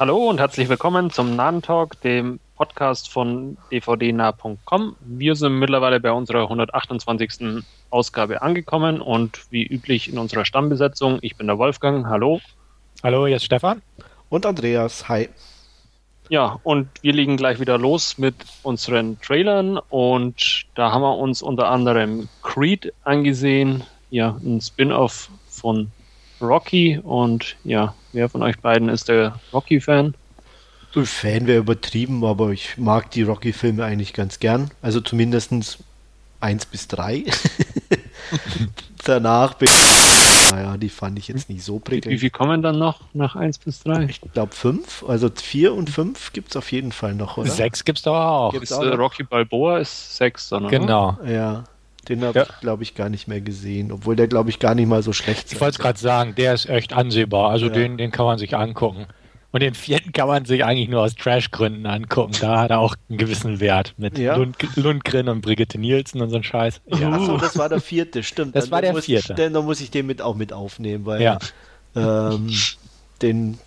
Hallo und herzlich willkommen zum Nahen Talk, dem Podcast von dvdnah.com. Wir sind mittlerweile bei unserer 128. Ausgabe angekommen und wie üblich in unserer Stammbesetzung. Ich bin der Wolfgang. Hallo. Hallo, jetzt Stefan. Und Andreas. Hi. Ja, und wir legen gleich wieder los mit unseren Trailern und da haben wir uns unter anderem Creed angesehen, ja, ein Spin-off von Rocky und ja, wer von euch beiden ist der Rocky-Fan? Fan wäre übertrieben, aber ich mag die Rocky-Filme eigentlich ganz gern. Also zumindest eins bis drei. Danach bin naja, die fand ich jetzt nicht so prickelnd. Wie, viel kommen dann noch nach 1 bis 3? Ich glaube 5. Also 4 und 5 gibt es auf jeden Fall noch, oder? 6 gibt es doch auch. Gibt's ist, auch äh, Rocky Balboa ist 6 dann, oder? Genau. Ja. Den habe ja. ich, glaube ich, gar nicht mehr gesehen, obwohl der, glaube ich, gar nicht mal so schlecht ist. Ich wollte es gerade sagen, der ist echt ansehbar. Also ja. den, den kann man sich angucken. Und den vierten kann man sich eigentlich nur aus Trash-Gründen angucken. Da hat er auch einen gewissen Wert mit ja. Lund, Lundgren und Brigitte Nielsen und so ein Scheiß. Ja. Achso, das war der vierte, stimmt. Das dann war der muss, vierte. Dann, dann muss ich den mit auch mit aufnehmen, weil ja. ähm, den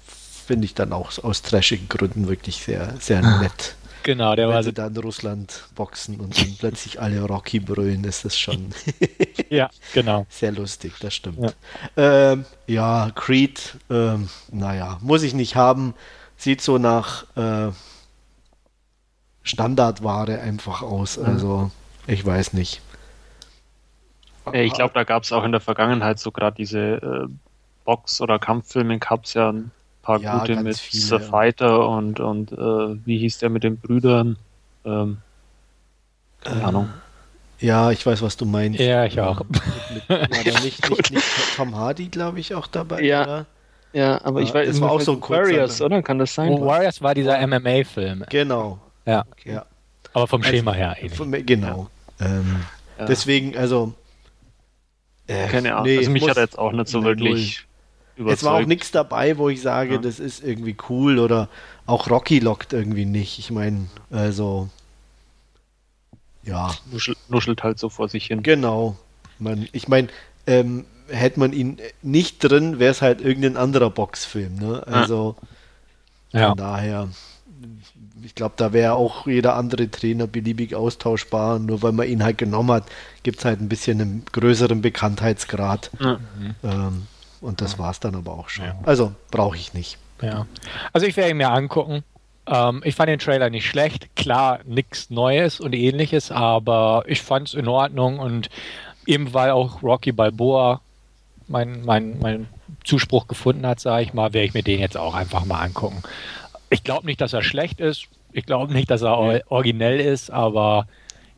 finde ich dann auch aus trashigen Gründen wirklich sehr, sehr nett. Genau, der Wenn war sie da in Russland boxen und dann plötzlich alle Rocky brüllen, ist das schon ja, genau. sehr lustig, das stimmt. Ja, ähm, ja Creed, ähm, naja, muss ich nicht haben. Sieht so nach äh, Standardware einfach aus. Mhm. Also, ich weiß nicht. Ich glaube, da gab es auch in der Vergangenheit so gerade diese äh, Box- oder Kampffilme, gab es ja ein paar ja, gute mit viele, The Fighter und, und äh, wie hieß der mit den Brüdern? Ähm, keine äh, Ahnung. Ja, ich weiß, was du meinst. Ja, ich auch. Mit, mit, war da nicht, nicht, nicht Tom Hardy, glaube ich, auch dabei? Ja. Oder? Ja, aber ja, ich weiß, es war auch so ein Warriors, oder? Kann das sein? Oh, Warriors war dieser MMA-Film. Genau. Ja. Okay. ja. Aber vom also, Schema her ähnlich. Genau. Ja. Ähm, ja. Deswegen, also. Äh, Keine Ahnung. Nee, also mich hat er jetzt auch nicht so wirklich überzeugt. Es war auch nichts dabei, wo ich sage, ja. das ist irgendwie cool oder auch Rocky lockt irgendwie nicht. Ich meine, also ja. Nuschelt, nuschelt halt so vor sich hin. Genau. Man, ich meine, ähm, hätte man ihn nicht drin, wäre es halt irgendein anderer Boxfilm. Ne? Also ja. von daher, ich glaube, da wäre auch jeder andere Trainer beliebig austauschbar. Nur weil man ihn halt genommen hat, gibt es halt ein bisschen einen größeren Bekanntheitsgrad. Mhm. Ähm, und das war es dann aber auch schon. Ja. Also brauche ich nicht. Ja. Also ich werde ihn mir angucken. Ähm, ich fand den Trailer nicht schlecht. Klar, nichts Neues und ähnliches, aber ich fand es in Ordnung und eben weil auch Rocky Balboa mein, mein, mein Zuspruch gefunden hat, sage ich mal, werde ich mir den jetzt auch einfach mal angucken. Ich glaube nicht, dass er schlecht ist. Ich glaube nicht, dass er originell ist, aber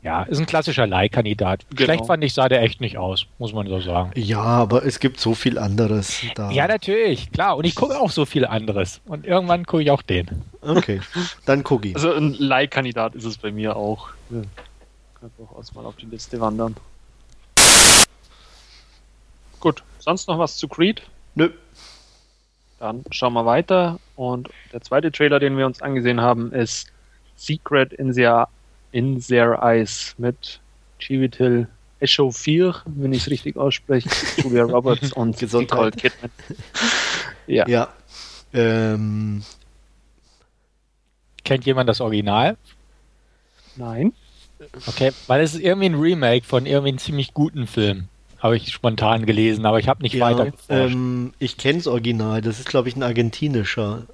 ja, ist ein klassischer Leihkandidat. Genau. Schlecht fand ich, sah der echt nicht aus, muss man so sagen. Ja, aber es gibt so viel anderes da. Ja, natürlich, klar. Und ich gucke auch so viel anderes. Und irgendwann gucke ich auch den. Okay, dann gucke ich. Also ein Leihkandidat ist es bei mir auch. Ja. Kann durchaus mal auf die Liste wandern. Gut, sonst noch was zu Creed? Nö. Dann schauen wir weiter. Und der zweite Trailer, den wir uns angesehen haben, ist Secret in the in Their Eyes mit Chivitil Echauffeur, wenn ich es richtig ausspreche, Julia Roberts und Nicole Kidman. Ja. ja. Ähm. Kennt jemand das Original? Nein. Okay, weil es ist irgendwie ein Remake von irgendwie einem ziemlich guten Film. Habe ich spontan gelesen, aber ich habe nicht ja, weiter ähm, Ich kenne das Original, das ist glaube ich ein argentinischer.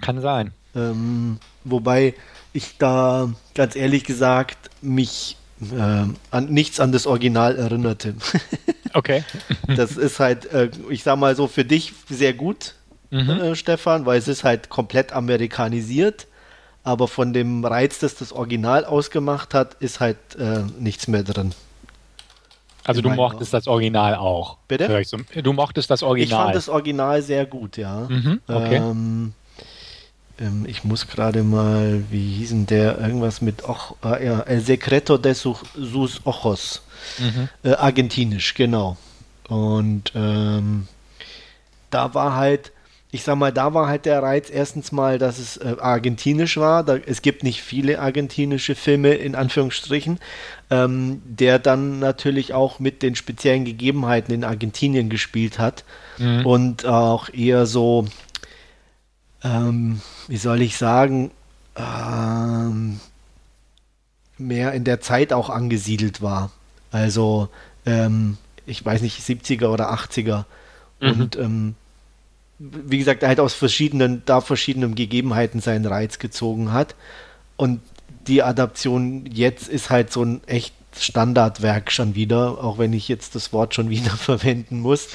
Kann sein. Ähm, wobei ich da ganz ehrlich gesagt mich äh, an nichts an das Original erinnerte. okay. das ist halt, äh, ich sag mal so, für dich sehr gut, mhm. äh, Stefan, weil es ist halt komplett amerikanisiert. Aber von dem Reiz, das das Original ausgemacht hat, ist halt äh, nichts mehr drin. Also du mochtest das Original auch. Bitte? Du mochtest das Original. Ich fand das Original sehr gut, ja. Mhm, okay. Ähm, ähm, ich muss gerade mal, wie hieß denn der? Irgendwas mit Och, äh, ja, El Secreto de sus Ojos. Mhm. Äh, argentinisch, genau. Und ähm, da war halt, ich sag mal, da war halt der Reiz erstens mal, dass es äh, argentinisch war. Da, es gibt nicht viele argentinische Filme in Anführungsstrichen, ähm, der dann natürlich auch mit den speziellen Gegebenheiten in Argentinien gespielt hat mhm. und auch eher so ähm, wie soll ich sagen, ähm, mehr in der Zeit auch angesiedelt war. Also, ähm, ich weiß nicht, 70er oder 80er. Mhm. Und ähm, wie gesagt, halt aus verschiedenen, da verschiedenen Gegebenheiten seinen Reiz gezogen hat. Und die Adaption jetzt ist halt so ein echt Standardwerk schon wieder, auch wenn ich jetzt das Wort schon wieder verwenden muss.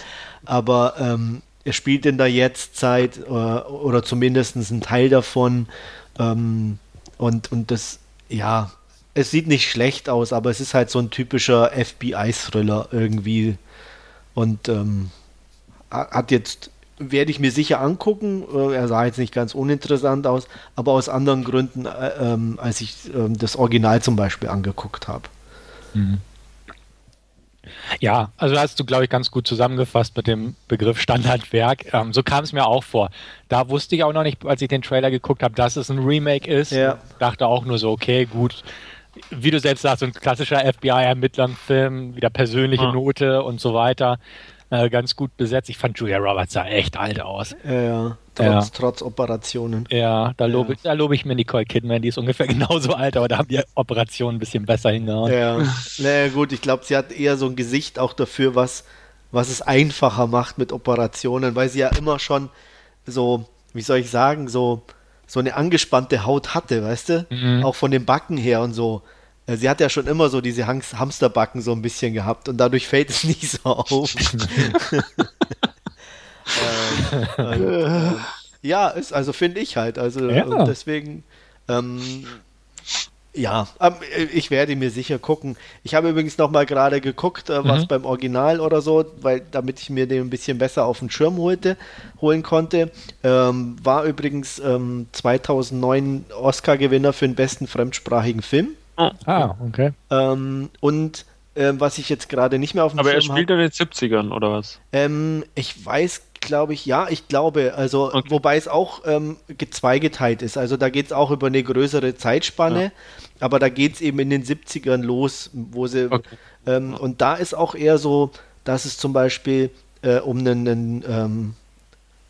Aber ähm, er spielt in der Jetztzeit äh, oder zumindest ein Teil davon. Ähm, und, und das, ja, es sieht nicht schlecht aus, aber es ist halt so ein typischer FBI-Thriller irgendwie. Und ähm, hat jetzt, werde ich mir sicher angucken. Äh, er sah jetzt nicht ganz uninteressant aus, aber aus anderen Gründen, äh, ähm, als ich äh, das Original zum Beispiel angeguckt habe. Mhm. Ja, also hast du, glaube ich, ganz gut zusammengefasst mit dem Begriff Standardwerk. Ähm, so kam es mir auch vor. Da wusste ich auch noch nicht, als ich den Trailer geguckt habe, dass es ein Remake ist. Ja. Dachte auch nur so, okay, gut. Wie du selbst sagst, so ein klassischer FBI-Ermittlern-Film, wieder persönliche ja. Note und so weiter äh, ganz gut besetzt. Ich fand Julia Roberts sah echt alt aus. Ja, ja. Trotz, ja. trotz Operationen. Ja, da lobe, ja. lob ich mir Nicole Kidman, die ist ungefähr genauso alt, aber da haben die Operationen ein bisschen besser hingehauen. Ja, naja, gut, ich glaube, sie hat eher so ein Gesicht auch dafür, was, was es einfacher macht mit Operationen, weil sie ja immer schon so, wie soll ich sagen, so, so eine angespannte Haut hatte, weißt du? Mhm. Auch von den Backen her und so. Äh, sie hat ja schon immer so diese Hamsterbacken so ein bisschen gehabt und dadurch fällt es nicht so auf. äh, äh, ja, ist, also finde ich halt. Also ja. deswegen, ähm, ja, ähm, ich werde mir sicher gucken. Ich habe übrigens noch mal gerade geguckt, äh, was mhm. beim Original oder so, weil damit ich mir den ein bisschen besser auf den Schirm holte, holen konnte. Ähm, war übrigens ähm, 2009 Oscar-Gewinner für den besten fremdsprachigen Film. Ah, okay. Ähm, und ähm, was ich jetzt gerade nicht mehr auf dem Aber Schirm er spielt in den 70ern, oder was? Ähm, ich weiß, glaube ich, ja, ich glaube, also, okay. wobei es auch ähm, zweigeteilt ist. Also da geht es auch über eine größere Zeitspanne, ja. aber da geht es eben in den 70ern los, wo sie, okay. ähm, und da ist auch eher so, dass es zum Beispiel äh, um einen, einen ähm,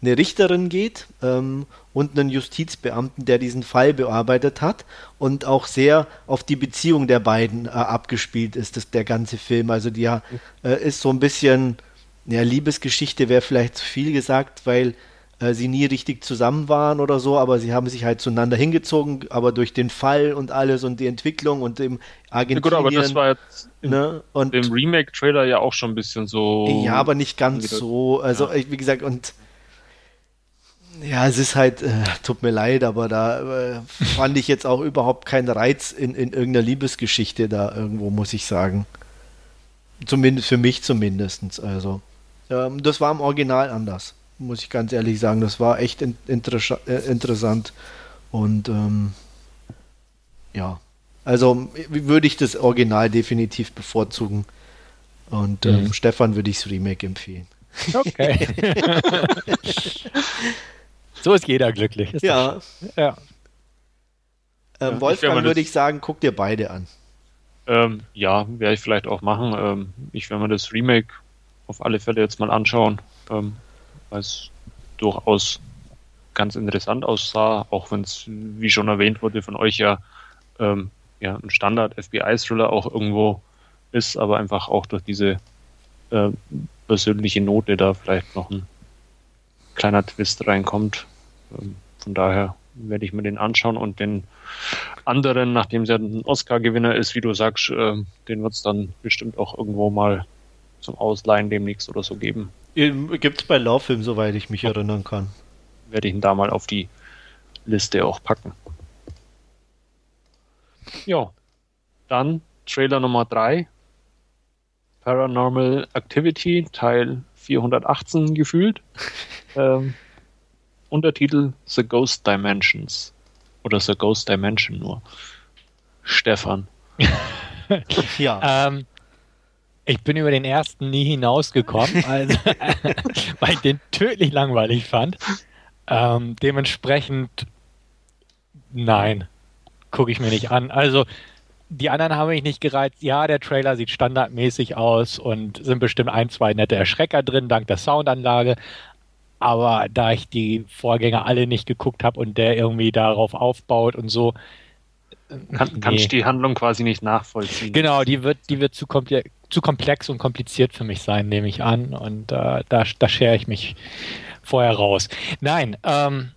eine Richterin geht ähm, und einen Justizbeamten, der diesen Fall bearbeitet hat und auch sehr auf die Beziehung der beiden äh, abgespielt ist, das, der ganze Film. Also die äh, ist so ein bisschen, ja, Liebesgeschichte wäre vielleicht zu viel gesagt, weil äh, sie nie richtig zusammen waren oder so, aber sie haben sich halt zueinander hingezogen, aber durch den Fall und alles und die Entwicklung und dem Argentinien. Ja, gut, aber das war jetzt im, ne, und, im Remake-Trailer ja auch schon ein bisschen so. Ja, aber nicht ganz so. Also, ja. wie gesagt, und ja, es ist halt, äh, tut mir leid, aber da äh, fand ich jetzt auch überhaupt keinen Reiz in, in irgendeiner Liebesgeschichte da irgendwo, muss ich sagen. Zumindest für mich zumindest. Also, ähm, das war im Original anders, muss ich ganz ehrlich sagen. Das war echt in, inter äh, interessant. Und ähm, ja, also würde ich das Original definitiv bevorzugen. Und ähm, mhm. Stefan würde ich das Remake empfehlen. Okay. So ist jeder glücklich. Ist ja. ja. Ähm, Wolfgang würde ich sagen, guck dir beide an. Ähm, ja, werde ich vielleicht auch machen. Ähm, ich werde mir das Remake auf alle Fälle jetzt mal anschauen, ähm, weil es durchaus ganz interessant aussah, auch wenn es, wie schon erwähnt wurde, von euch ja, ähm, ja ein Standard-FBI-Thriller auch irgendwo ist, aber einfach auch durch diese äh, persönliche Note da vielleicht noch ein kleiner Twist reinkommt. Ähm, von daher werde ich mir den anschauen und den anderen, nachdem er ein Oscar-Gewinner ist, wie du sagst, äh, den wird es dann bestimmt auch irgendwo mal zum Ausleihen demnächst oder so geben. Gibt es bei Laufilm, soweit ich mich erinnern kann. Werde ich ihn da mal auf die Liste auch packen. Ja, dann Trailer Nummer 3. Paranormal Activity, Teil 418 gefühlt. ähm, Untertitel The Ghost Dimensions. Oder The Ghost Dimension nur. Stefan. ja. Ähm, ich bin über den ersten nie hinausgekommen, also, weil ich den tödlich langweilig fand. Ähm, dementsprechend, nein, gucke ich mir nicht an. Also, die anderen haben mich nicht gereizt. Ja, der Trailer sieht standardmäßig aus und sind bestimmt ein, zwei nette Erschrecker drin, dank der Soundanlage. Aber da ich die Vorgänger alle nicht geguckt habe und der irgendwie darauf aufbaut und so. Kann, nee. Kannst die Handlung quasi nicht nachvollziehen. Genau, die wird, die wird zu, zu komplex und kompliziert für mich sein, nehme ich an. Und äh, da, da schere ich mich vorher raus. Nein, ähm,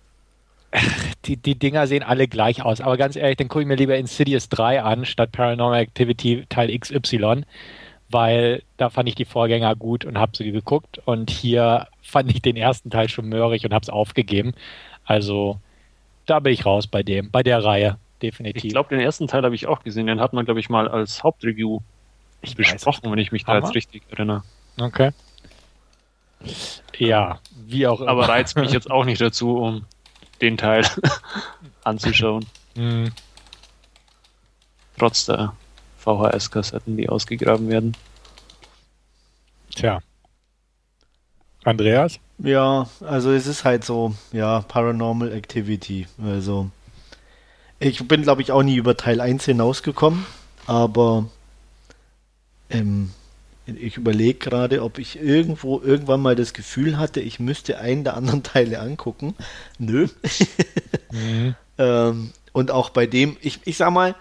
die, die Dinger sehen alle gleich aus. Aber ganz ehrlich, dann gucke ich mir lieber Insidious 3 an, statt Paranormal Activity Teil XY, weil da fand ich die Vorgänger gut und habe sie geguckt. Und hier fand ich den ersten Teil schon mörrig und habe es aufgegeben. Also da bin ich raus bei dem, bei der Reihe, definitiv. Ich glaube, den ersten Teil habe ich auch gesehen. Den hat man, glaube ich, mal als Hauptreview ich besprochen, wenn ich mich da jetzt richtig erinnere. Okay. Ja, wie auch immer. Aber reizt mich jetzt auch nicht dazu, um den Teil anzuschauen. Mhm. Trotz der VHS-Kassetten, die ausgegraben werden. Tja. Andreas? Ja, also es ist halt so, ja, Paranormal Activity. Also ich bin, glaube ich, auch nie über Teil 1 hinausgekommen, aber ähm, ich überlege gerade, ob ich irgendwo irgendwann mal das Gefühl hatte, ich müsste einen der anderen Teile angucken. Nö. mhm. ähm, und auch bei dem, ich, ich sag mal,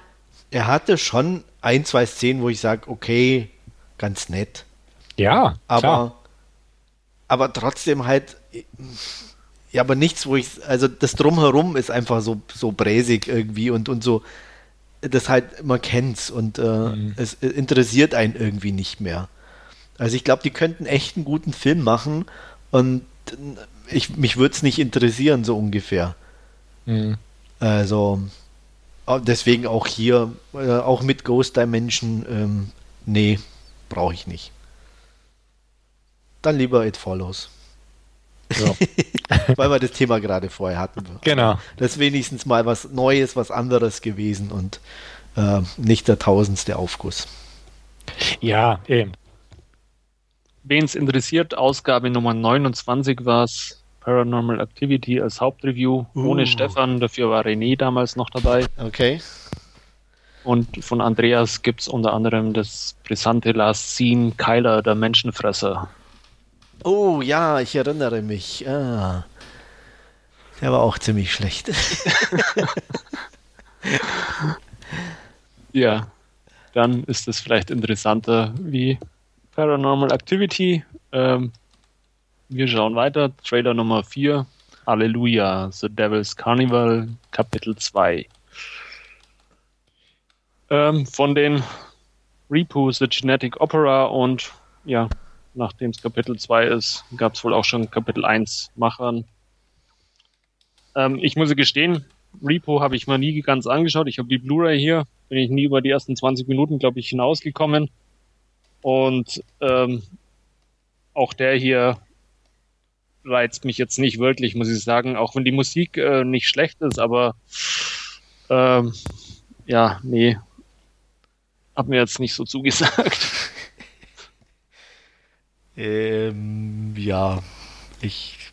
er hatte schon ein, zwei Szenen, wo ich sage, okay, ganz nett. Ja, aber, klar. aber trotzdem halt, ja, aber nichts, wo ich, also das Drumherum ist einfach so, so bräsig irgendwie und, und so, das halt, man kennt's und äh, mhm. es interessiert einen irgendwie nicht mehr. Also ich glaube, die könnten echt einen guten Film machen und ich, mich würde es nicht interessieren, so ungefähr. Mhm. Also deswegen auch hier, äh, auch mit Ghost Dimension, ähm, nee, brauche ich nicht. Dann lieber It Follows. Ja. Weil wir das Thema gerade vorher hatten. Genau. Das ist wenigstens mal was Neues, was anderes gewesen und äh, nicht der tausendste Aufguss. Ja, eben. Wen es interessiert, Ausgabe Nummer 29 war es Paranormal Activity als Hauptreview uh. ohne Stefan, dafür war René damals noch dabei. Okay. Und von Andreas gibt es unter anderem das brisante Last Scene Kyler, der Menschenfresser. Oh ja, ich erinnere mich. Ah. Der war auch ziemlich schlecht. ja, dann ist es vielleicht interessanter wie Paranormal Activity. Ähm, wir schauen weiter. Trailer Nummer 4. Halleluja, The Devil's Carnival, Kapitel 2. Ähm, von den Repo, The Genetic Opera und ja, nachdem es Kapitel 2 ist, gab es wohl auch schon Kapitel 1 Machern. Ähm, ich muss gestehen, Repo habe ich mal nie ganz angeschaut. Ich habe die Blu-ray hier, bin ich nie über die ersten 20 Minuten, glaube ich, hinausgekommen. Und ähm, auch der hier reizt mich jetzt nicht wirklich, muss ich sagen, auch wenn die Musik äh, nicht schlecht ist, aber ähm, ja, nee, hat mir jetzt nicht so zugesagt. Ähm, ja, ich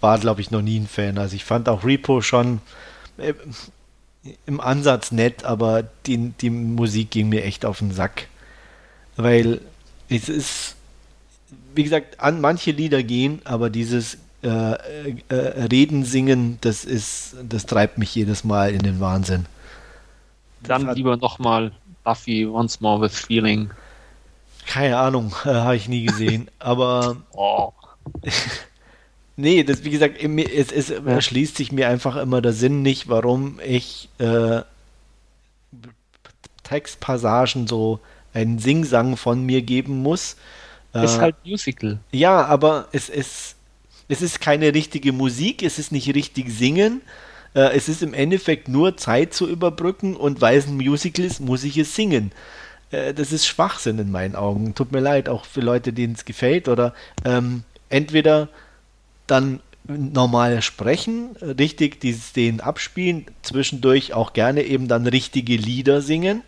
war, glaube ich, noch nie ein Fan. Also ich fand auch Repo schon äh, im Ansatz nett, aber die, die Musik ging mir echt auf den Sack. Weil es ist, wie gesagt, an manche Lieder gehen, aber dieses äh, äh, äh Reden, Singen, das ist, das treibt mich jedes Mal in den Wahnsinn. Dann lieber nochmal Buffy Once More with Feeling. Keine Ahnung, äh, habe ich nie gesehen. Aber oh. nee, das wie gesagt, es, es erschließt sich mir einfach immer der Sinn nicht, warum ich äh, Textpassagen so einen Singsang von mir geben muss. Ist äh, halt Musical. Ja, aber es, es, es ist keine richtige Musik, es ist nicht richtig singen. Äh, es ist im Endeffekt nur Zeit zu überbrücken und weil es ein Musical ist, muss ich es singen. Äh, das ist Schwachsinn in meinen Augen. Tut mir leid, auch für Leute, denen es gefällt. Oder ähm, entweder dann normal sprechen, richtig die Szenen abspielen, zwischendurch auch gerne eben dann richtige Lieder singen.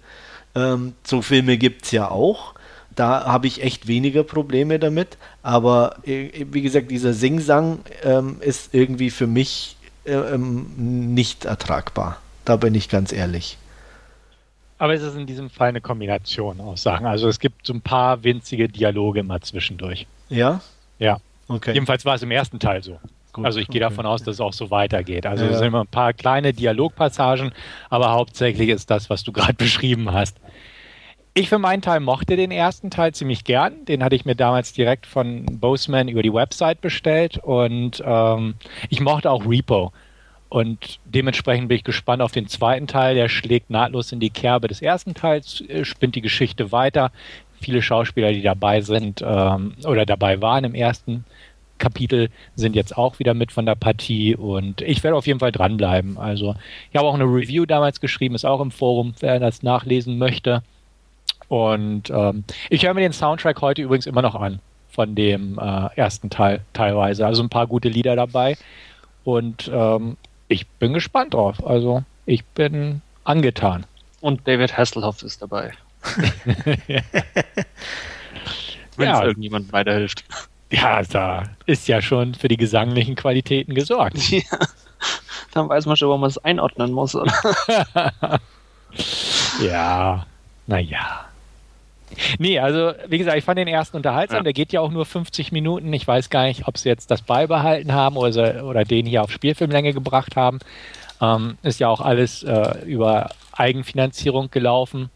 Ähm, so Filme gibt es ja auch. Da habe ich echt weniger Probleme damit. Aber äh, wie gesagt, dieser Singsang ähm, ist irgendwie für mich äh, ähm, nicht ertragbar. Da bin ich ganz ehrlich. Aber es ist in diesem Fall eine Kombination aus Sachen. Also es gibt so ein paar winzige Dialoge mal zwischendurch. Ja? Ja. Okay. Jedenfalls war es im ersten Teil so. Gut, also ich gehe okay. davon aus, dass es auch so weitergeht. Also ja. es sind immer ein paar kleine Dialogpassagen, aber hauptsächlich ist das, was du gerade beschrieben hast. Ich für meinen Teil mochte den ersten Teil ziemlich gern. Den hatte ich mir damals direkt von Boseman über die Website bestellt und ähm, ich mochte auch Repo. Und dementsprechend bin ich gespannt auf den zweiten Teil. Der schlägt nahtlos in die Kerbe des ersten Teils, äh, spinnt die Geschichte weiter. Viele Schauspieler, die dabei sind ähm, oder dabei waren im ersten Kapitel, sind jetzt auch wieder mit von der Partie und ich werde auf jeden Fall dranbleiben. Also ich habe auch eine Review damals geschrieben, ist auch im Forum, wer das nachlesen möchte. Und ähm, ich höre mir den Soundtrack heute übrigens immer noch an von dem äh, ersten Teil teilweise. Also ein paar gute Lieder dabei. Und ähm, ich bin gespannt drauf. Also ich bin angetan. Und David Hasselhoff ist dabei. Wenn ja. irgendjemand weiterhilft. Ja, da ist ja schon für die gesanglichen Qualitäten gesorgt. Ja. Dann weiß man schon, wo man es einordnen muss. ja, naja. Nee, also wie gesagt, ich fand den ersten unterhaltsam. Ja. Der geht ja auch nur 50 Minuten. Ich weiß gar nicht, ob sie jetzt das beibehalten haben oder, oder den hier auf Spielfilmlänge gebracht haben. Ähm, ist ja auch alles äh, über Eigenfinanzierung gelaufen.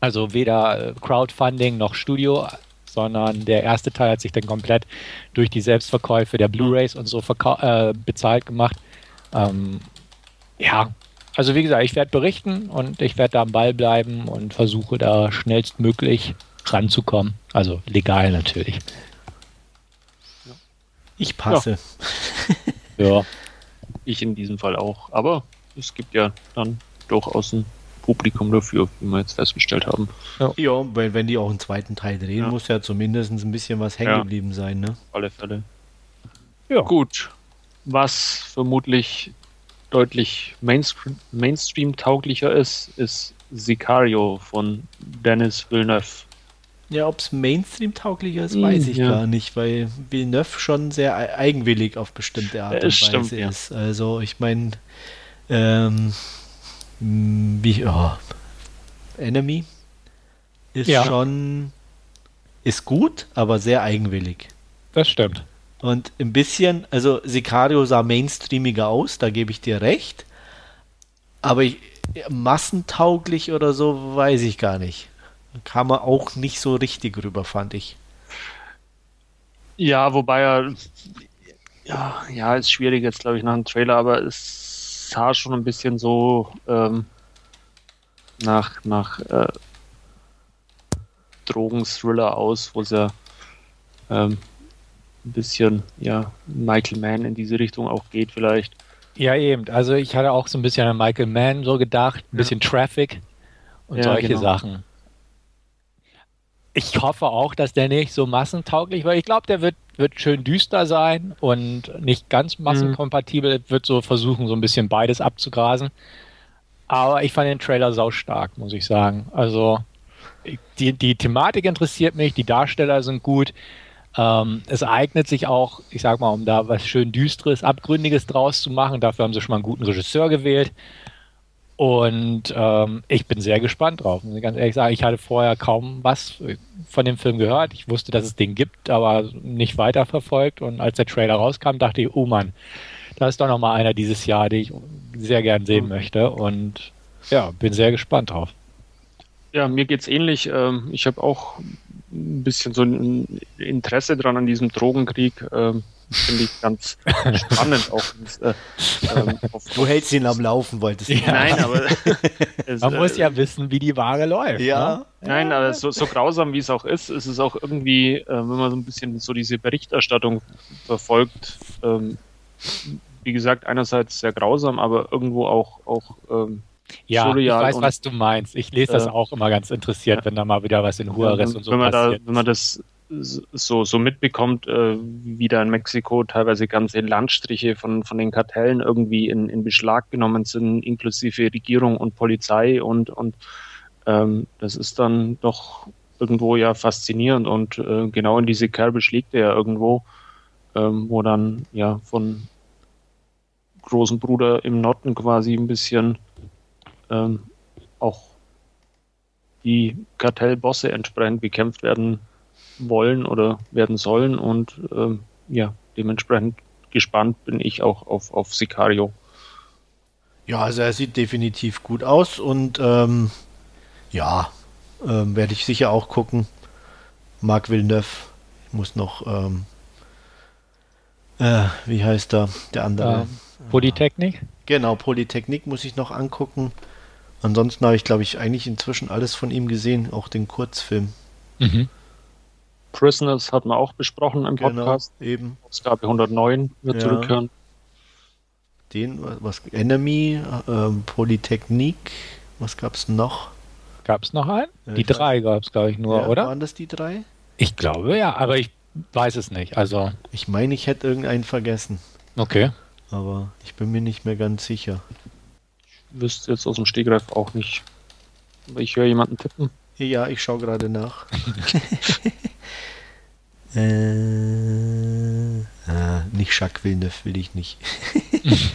Also weder äh, Crowdfunding noch Studio, sondern der erste Teil hat sich dann komplett durch die Selbstverkäufe der Blu-rays und so äh, bezahlt gemacht. Ähm, ja, also wie gesagt, ich werde berichten und ich werde da am Ball bleiben und versuche da schnellstmöglich ranzukommen. Also legal natürlich. Ich passe. Ja. ja. Ich in diesem Fall auch. Aber es gibt ja dann durchaus ein Publikum dafür, wie wir jetzt festgestellt haben. Ja, ja weil wenn die auch einen zweiten Teil drehen, ja. muss ja zumindest ein bisschen was hängen geblieben ja. sein. Ne? Auf alle Fälle. Ja. Gut. Was vermutlich deutlich Mainstream-tauglicher ist, ist Sicario von Dennis Villeneuve. Ja, ob es Mainstream-tauglicher ist, weiß ich ja. gar nicht, weil Villeneuve schon sehr eigenwillig auf bestimmte Art und Weise stimmt, ist. Ja. Also ich meine, ähm, wie, oh, Enemy ist ja. schon ist gut, aber sehr eigenwillig. Das stimmt. Und ein bisschen, also Sicario sah mainstreamiger aus, da gebe ich dir recht. Aber ich, massentauglich oder so, weiß ich gar nicht. Kam er auch nicht so richtig rüber, fand ich. Ja, wobei er, ja, ja, ist schwierig jetzt, glaube ich, nach dem Trailer, aber es sah schon ein bisschen so ähm, nach, nach äh, Drogenthriller aus, wo es ja ähm, ein bisschen, ja, Michael Mann in diese Richtung auch geht vielleicht. Ja, eben. Also ich hatte auch so ein bisschen an Michael Mann so gedacht, ein bisschen Traffic und ja, solche genau. Sachen. Ich hoffe auch, dass der nicht so massentauglich wird. Ich glaube, der wird, wird schön düster sein und nicht ganz mhm. massenkompatibel. Mhm. Wird so versuchen, so ein bisschen beides abzugrasen. Aber ich fand den Trailer sau stark, muss ich sagen. Also die, die Thematik interessiert mich, die Darsteller sind gut. Ähm, es eignet sich auch, ich sag mal, um da was schön Düsteres, Abgründiges draus zu machen. Dafür haben sie schon mal einen guten Regisseur gewählt. Und ähm, ich bin sehr gespannt drauf, muss ich ganz ehrlich sagen. Ich hatte vorher kaum was von dem Film gehört. Ich wusste, dass es den gibt, aber nicht weiterverfolgt. Und als der Trailer rauskam, dachte ich, oh Mann, da ist doch noch mal einer dieses Jahr, den ich sehr gern sehen möchte. Und ja, bin sehr gespannt drauf. Ja, mir geht's ähnlich. Ähm, ich habe auch ein bisschen so ein Interesse dran an diesem Drogenkrieg. Ähm, Finde ich ganz spannend auch. Äh, ähm, du hältst ihn am Laufen, wolltest du. Ja. Nein, aber es, man äh, muss ja wissen, wie die Ware läuft. Ja. Ne? Nein, aber so, so, grausam wie es auch ist, ist es auch irgendwie, äh, wenn man so ein bisschen so diese Berichterstattung verfolgt, ähm, wie gesagt, einerseits sehr grausam, aber irgendwo auch, auch ähm, ja, ich weiß, und, was du meinst. Ich lese das äh, auch immer ganz interessiert, ja. wenn da mal wieder was in Juarez und so wenn man passiert. Da, wenn man das so, so mitbekommt, äh, wie da in Mexiko teilweise ganze Landstriche von, von den Kartellen irgendwie in, in Beschlag genommen sind, inklusive Regierung und Polizei und, und ähm, das ist dann doch irgendwo ja faszinierend und äh, genau in diese Kerbe schlägt er ja irgendwo, ähm, wo dann ja von großen Bruder im Norden quasi ein bisschen ähm, auch die Kartellbosse entsprechend bekämpft werden wollen oder werden sollen und ähm, ja, dementsprechend gespannt bin ich auch auf, auf Sicario. Ja, also er sieht definitiv gut aus und ähm, ja, ähm, werde ich sicher auch gucken. Marc Villeneuve, ich muss noch, ähm, äh, wie heißt er, der andere? Ähm, Polytechnik? Genau, Polytechnik muss ich noch angucken. Ansonsten habe ich, glaube ich, eigentlich inzwischen alles von ihm gesehen, auch den Kurzfilm. Mhm. Prisoners hat man auch besprochen im genau, Podcast. Genau, eben. Ausgabe 109 wird ja. zurückhören. Den, was, Enemy, äh, Polytechnik, was gab es noch? Gab es noch einen? Ja, die drei gab es, glaube ich, nur, ja, oder? Waren das die drei? Ich glaube ja, aber ich weiß es nicht. Also. Ich meine, ich hätte irgendeinen vergessen. Okay. Aber ich bin mir nicht mehr ganz sicher. Wüsste jetzt aus dem Stegreif auch nicht. Aber ich höre jemanden tippen. Ja, ich schaue gerade nach. äh, ah, nicht Jacques Villeneuve will ich nicht.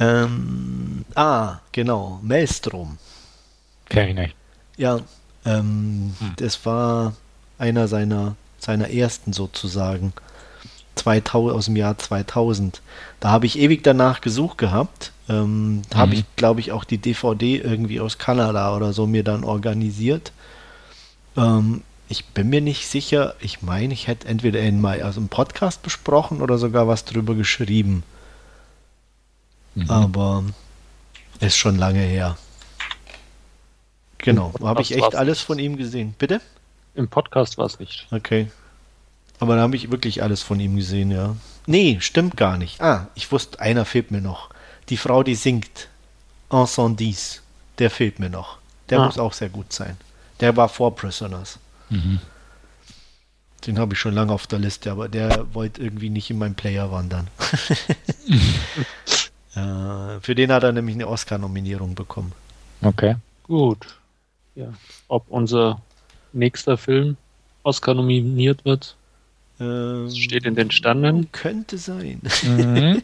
ähm, ah, genau, Maelstrom. Kenn ich nicht. Ja, ähm, hm. das war einer seiner, seiner ersten sozusagen. 2000, aus dem Jahr 2000. Da habe ich ewig danach gesucht gehabt. Ähm, mhm. Habe ich, glaube ich, auch die DVD irgendwie aus Kanada oder so mir dann organisiert. Ähm, ich bin mir nicht sicher. Ich meine, ich hätte entweder in mal also im Podcast besprochen oder sogar was drüber geschrieben. Mhm. Aber ist schon lange her. Genau, habe ich echt alles von ihm gesehen. Bitte? Im Podcast war es nicht. Okay. Aber da habe ich wirklich alles von ihm gesehen, ja. Nee, stimmt gar nicht. Ah, ich wusste, einer fehlt mir noch. Die Frau, die singt. Encendies. Der fehlt mir noch. Der ah. muss auch sehr gut sein. Der war vor Prisoners. Mhm. Den habe ich schon lange auf der Liste, aber der wollte irgendwie nicht in meinen Player wandern. äh, für den hat er nämlich eine Oscar-Nominierung bekommen. Okay. Gut. Ja. Ob unser nächster Film Oscar nominiert wird, ähm, steht in den Standen. Könnte sein. Mhm.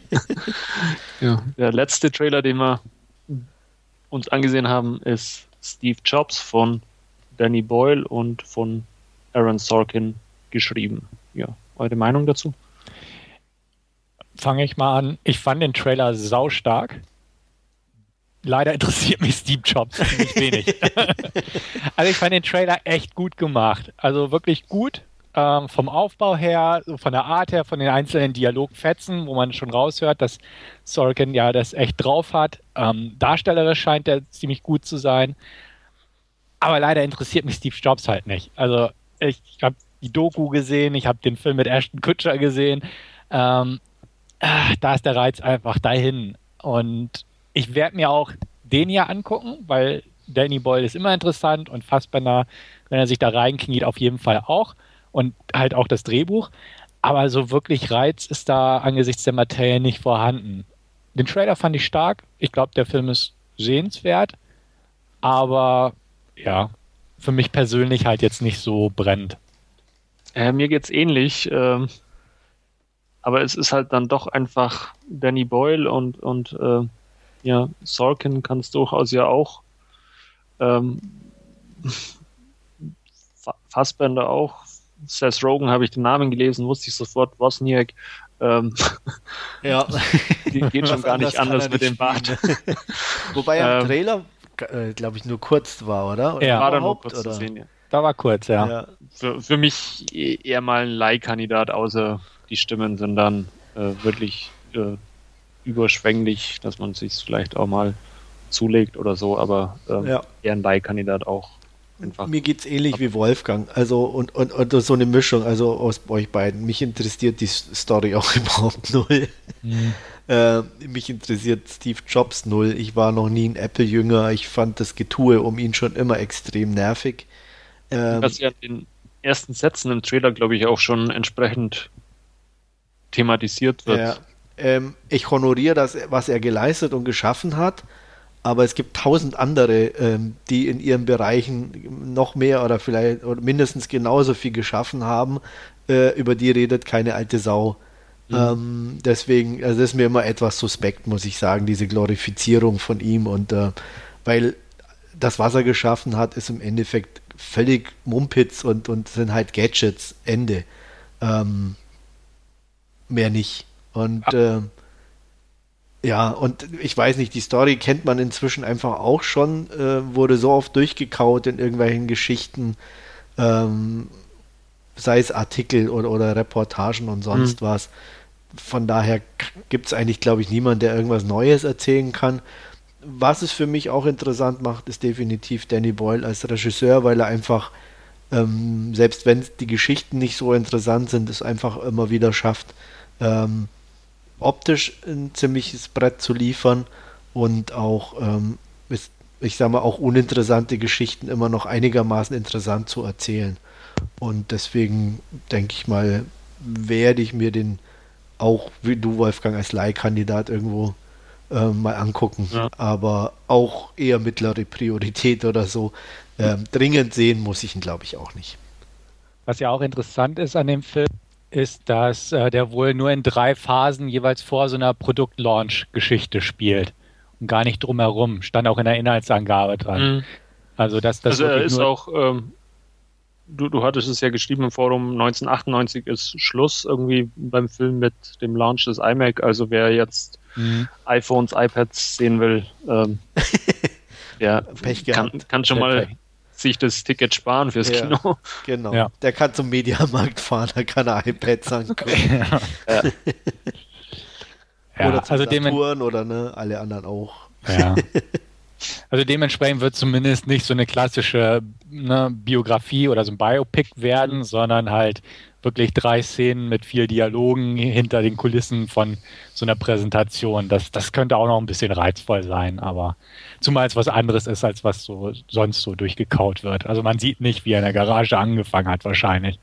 ja, der letzte Trailer, den wir uns angesehen haben, ist Steve Jobs von Danny Boyle und von Aaron Sorkin geschrieben. Ja, eure Meinung dazu? Fange ich mal an. Ich fand den Trailer saustark. Leider interessiert mich Steve Jobs nicht wenig. also ich fand den Trailer echt gut gemacht. Also wirklich gut ähm, vom Aufbau her, von der Art her, von den einzelnen Dialogfetzen, wo man schon raushört, dass Sorkin ja das echt drauf hat. Ähm, darstellerisch scheint er ziemlich gut zu sein. Aber leider interessiert mich Steve Jobs halt nicht. Also ich habe die Doku gesehen, ich habe den Film mit Ashton Kutcher gesehen. Ähm, ah, da ist der Reiz einfach dahin. Und ich werde mir auch den hier angucken, weil Danny Boyle ist immer interessant und Fassbender, wenn er sich da reinkniet, auf jeden Fall auch und halt auch das Drehbuch. Aber so wirklich Reiz ist da angesichts der Materie nicht vorhanden. Den Trailer fand ich stark. Ich glaube, der Film ist sehenswert. Aber ja, für mich persönlich halt jetzt nicht so brennt. Äh, mir geht's ähnlich. Ähm, aber es ist halt dann doch einfach Danny Boyle und, und äh, ja, Sorkin kann es durchaus ja auch. Ähm, Fassbender auch. Seth Rogen habe ich den Namen gelesen, wusste ich sofort, Wozniak. Ähm, ja. geht schon gar nicht anders mit dem Bart. Wobei er im ähm, Trailer, äh, glaube ich, nur kurz war, oder? oder ja, war da nur kurz oder? zu sehen, ja. Da war kurz, ja. ja. Für, für mich eher mal ein Leihkandidat, außer die Stimmen sind dann äh, wirklich äh, überschwänglich, dass man sich vielleicht auch mal zulegt oder so, aber ähm, ja. eher ein Leihkandidat auch. Einfach. Mir es ähnlich wie Wolfgang. Also und, und, und so eine Mischung, also aus euch beiden. Mich interessiert die Story auch überhaupt null. Mhm. Äh, mich interessiert Steve Jobs null. Ich war noch nie ein Apple-Jünger. Ich fand das Getue um ihn schon immer extrem nervig. Ähm, Was ja in den ersten Sätzen im Trailer, glaube ich, auch schon entsprechend thematisiert wird. Ja, ähm, ich honoriere das, was er geleistet und geschaffen hat aber es gibt tausend andere, ähm, die in ihren Bereichen noch mehr oder vielleicht oder mindestens genauso viel geschaffen haben. Äh, über die redet keine alte Sau. Mhm. Ähm, deswegen, also das ist mir immer etwas suspekt, muss ich sagen, diese Glorifizierung von ihm und äh, weil das, was er geschaffen hat, ist im Endeffekt völlig Mumpitz und, und sind halt Gadgets, Ende. Ähm, mehr nicht. Und äh, ja, und ich weiß nicht, die Story kennt man inzwischen einfach auch schon, äh, wurde so oft durchgekaut in irgendwelchen Geschichten, ähm, sei es Artikel oder, oder Reportagen und sonst mhm. was. Von daher gibt es eigentlich, glaube ich, niemanden, der irgendwas Neues erzählen kann. Was es für mich auch interessant macht, ist definitiv Danny Boyle als Regisseur, weil er einfach, ähm, selbst wenn die Geschichten nicht so interessant sind, es einfach immer wieder schafft, ähm, optisch ein ziemliches Brett zu liefern und auch, ähm, ist, ich sage mal, auch uninteressante Geschichten immer noch einigermaßen interessant zu erzählen. Und deswegen denke ich mal, werde ich mir den auch wie du, Wolfgang, als Leihkandidat irgendwo äh, mal angucken. Ja. Aber auch eher mittlere Priorität oder so. Ähm, dringend sehen muss ich ihn, glaube ich, auch nicht. Was ja auch interessant ist an dem Film, ist, dass äh, der wohl nur in drei Phasen jeweils vor so einer Produktlaunch-Geschichte spielt und gar nicht drumherum. Stand auch in der Inhaltsangabe dran. Mhm. Also, dass das also ist auch, ähm, du, du hattest es ja geschrieben im Forum, 1998 ist Schluss irgendwie beim Film mit dem Launch des iMac. Also wer jetzt mhm. iPhones, iPads sehen will, ähm, ja, kann, kann schon mal sich das Ticket sparen fürs ja, Kino. Genau. Ja. Der kann zum Mediamarkt fahren, da kann er iPads angucken. ja. oder zum also Saturn oder ne, alle anderen auch. Ja. Also dementsprechend wird zumindest nicht so eine klassische ne, Biografie oder so ein Biopic werden, sondern halt wirklich drei Szenen mit vier Dialogen hinter den Kulissen von so einer Präsentation. Das, das könnte auch noch ein bisschen reizvoll sein, aber zumal es was anderes ist, als was so sonst so durchgekaut wird. Also man sieht nicht, wie er in der Garage angefangen hat, wahrscheinlich.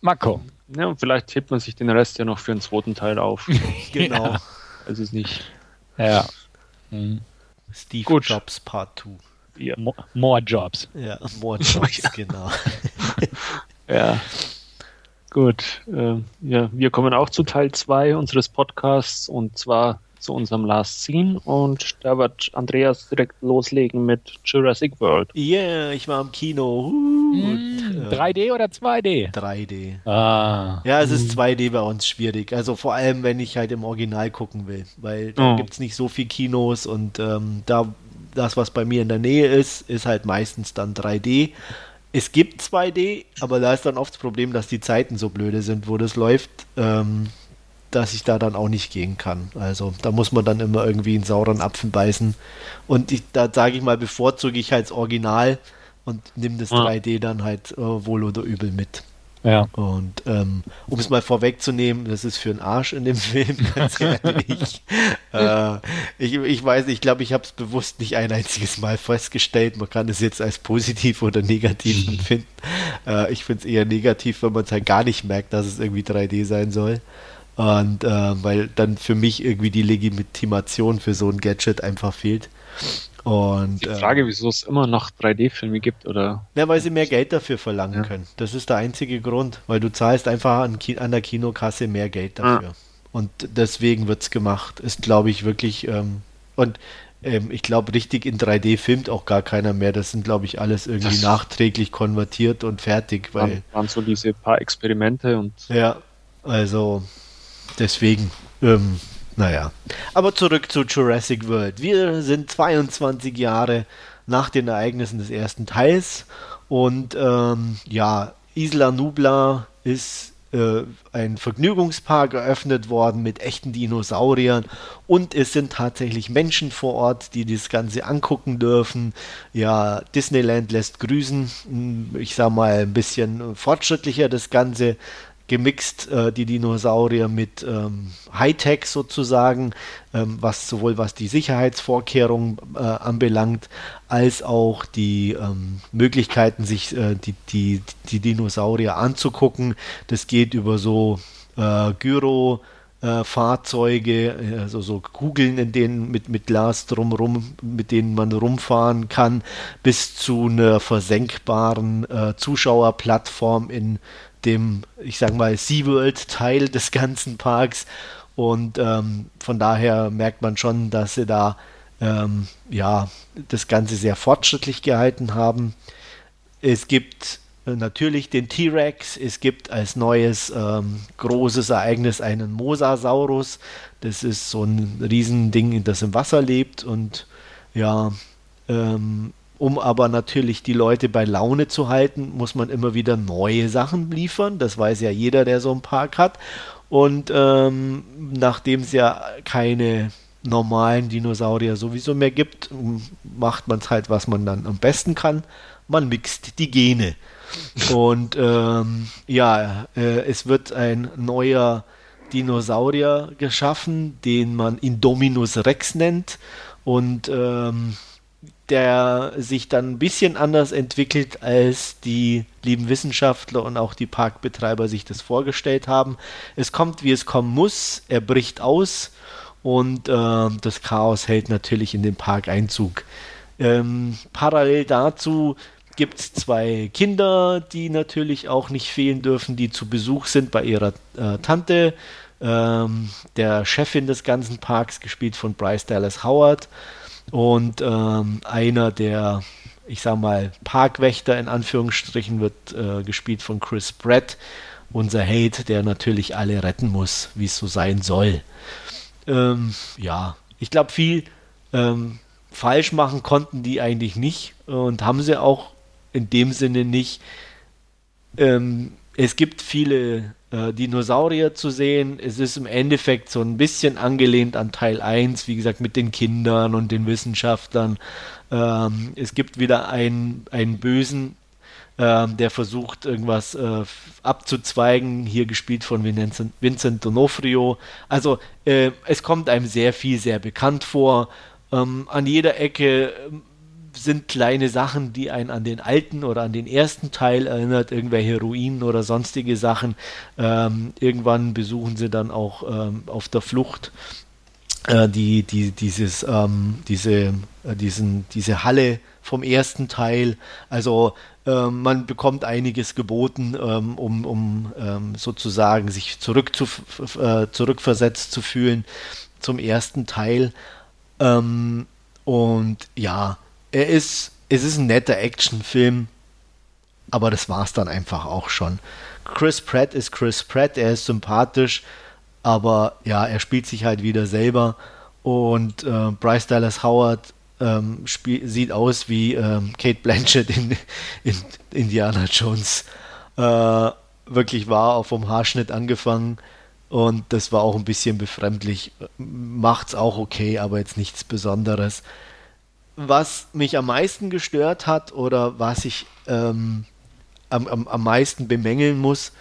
Marco. Ja, und vielleicht hebt man sich den Rest ja noch für den zweiten Teil auf. genau. Ja. Also ist nicht. Ja. Mhm. Steve Gut. Jobs Part 2. Ja. More Jobs. Ja, More Jobs, genau. ja. Gut, äh, ja, wir kommen auch zu Teil 2 unseres Podcasts und zwar zu unserem Last Scene und da wird Andreas direkt loslegen mit Jurassic World. Yeah, ich war im Kino. Uh, mm, und, äh, 3D oder 2D? 3D. Ah. Ja, es ist 2D bei uns schwierig. Also vor allem, wenn ich halt im Original gucken will, weil da oh. gibt es nicht so viel Kinos und ähm, da das, was bei mir in der Nähe ist, ist halt meistens dann 3D. Es gibt 2D, aber da ist dann oft das Problem, dass die Zeiten so blöde sind, wo das läuft, ähm, dass ich da dann auch nicht gehen kann. Also da muss man dann immer irgendwie einen sauren Apfel beißen. Und ich, da sage ich mal, bevorzuge ich halt das Original und nehme das ja. 3D dann halt äh, wohl oder übel mit. Ja. Und ähm, um es mal vorwegzunehmen, das ist für einen Arsch in dem Film, ganz ehrlich. äh, ich, ich weiß, ich glaube, ich habe es bewusst nicht ein einziges Mal festgestellt. Man kann es jetzt als positiv oder negativ empfinden. Äh, ich finde es eher negativ, wenn man es halt gar nicht merkt, dass es irgendwie 3D sein soll. Und äh, weil dann für mich irgendwie die Legitimation für so ein Gadget einfach fehlt. Und, die Frage, äh, wieso es immer noch 3D-Filme gibt, oder? Ja, weil sie mehr Geld dafür verlangen ja. können. Das ist der einzige Grund, weil du zahlst einfach an, an der Kinokasse mehr Geld dafür. Ja. Und deswegen wird es gemacht. Ist, glaube ich, wirklich. Ähm, und ähm, ich glaube, richtig in 3D filmt auch gar keiner mehr. Das sind, glaube ich, alles irgendwie das nachträglich konvertiert und fertig. Weil, waren, waren so diese paar Experimente und. Ja, also deswegen. Ähm, naja, aber zurück zu Jurassic World. Wir sind 22 Jahre nach den Ereignissen des ersten Teils und ähm, ja, Isla Nubla ist äh, ein Vergnügungspark eröffnet worden mit echten Dinosauriern und es sind tatsächlich Menschen vor Ort, die das Ganze angucken dürfen. Ja, Disneyland lässt grüßen. Ich sag mal ein bisschen fortschrittlicher das Ganze gemixt, äh, die Dinosaurier mit ähm, Hightech sozusagen, ähm, was sowohl was die Sicherheitsvorkehrungen äh, anbelangt, als auch die ähm, Möglichkeiten, sich äh, die, die, die Dinosaurier anzugucken. Das geht über so äh, Gyro. Äh, Fahrzeuge, also so Kugeln, in denen mit, mit Glas drumherum, mit denen man rumfahren kann, bis zu einer versenkbaren äh, Zuschauerplattform in dem, ich sag mal, SeaWorld-Teil des ganzen Parks. Und ähm, von daher merkt man schon, dass sie da ähm, ja, das Ganze sehr fortschrittlich gehalten haben. Es gibt äh, natürlich den T-Rex. Es gibt als neues ähm, großes Ereignis einen Mosasaurus. Das ist so ein Riesending, das im Wasser lebt und ja, ähm, um aber natürlich die Leute bei Laune zu halten, muss man immer wieder neue Sachen liefern. Das weiß ja jeder, der so einen Park hat. Und ähm, nachdem es ja keine normalen Dinosaurier sowieso mehr gibt, macht man es halt, was man dann am besten kann. Man mixt die Gene. Und ähm, ja, äh, es wird ein neuer Dinosaurier geschaffen, den man Indominus Rex nennt. Und ähm, der sich dann ein bisschen anders entwickelt, als die lieben Wissenschaftler und auch die Parkbetreiber sich das vorgestellt haben. Es kommt, wie es kommen muss, er bricht aus und äh, das Chaos hält natürlich in den Park Einzug. Ähm, parallel dazu gibt es zwei Kinder, die natürlich auch nicht fehlen dürfen, die zu Besuch sind bei ihrer äh, Tante, ähm, der Chefin des ganzen Parks, gespielt von Bryce Dallas Howard. Und ähm, einer der, ich sag mal, Parkwächter in Anführungsstrichen wird äh, gespielt von Chris Brett, unser Hate, der natürlich alle retten muss, wie es so sein soll. Ähm, ja, ich glaube, viel ähm, falsch machen konnten die eigentlich nicht und haben sie auch in dem Sinne nicht. Ähm, es gibt viele äh, Dinosaurier zu sehen. Es ist im Endeffekt so ein bisschen angelehnt an Teil 1, wie gesagt, mit den Kindern und den Wissenschaftlern. Ähm, es gibt wieder einen, einen Bösen, ähm, der versucht, irgendwas äh, abzuzweigen, hier gespielt von Vincent, Vincent D'Onofrio. Also äh, es kommt einem sehr viel, sehr bekannt vor. Ähm, an jeder Ecke sind kleine Sachen, die einen an den alten oder an den ersten Teil erinnert, irgendwelche Ruinen oder sonstige Sachen. Ähm, irgendwann besuchen sie dann auch ähm, auf der Flucht äh, die, die, dieses, ähm, diese, äh, diesen, diese Halle vom ersten Teil. Also ähm, man bekommt einiges geboten, ähm, um, um ähm, sozusagen sich zurück zu, äh, zurückversetzt zu fühlen zum ersten Teil. und ja, er ist, es ist ein netter Actionfilm, aber das war es dann einfach auch schon. Chris Pratt ist Chris Pratt, er ist sympathisch, aber ja, er spielt sich halt wieder selber und äh, Bryce Dallas Howard ähm, spiel, sieht aus wie ähm, Kate Blanchett in, in Indiana Jones. Äh, wirklich war auch vom Haarschnitt angefangen und das war auch ein bisschen befremdlich. Macht's auch okay, aber jetzt nichts Besonderes was mich am meisten gestört hat oder was ich ähm, am, am, am meisten bemängeln muss,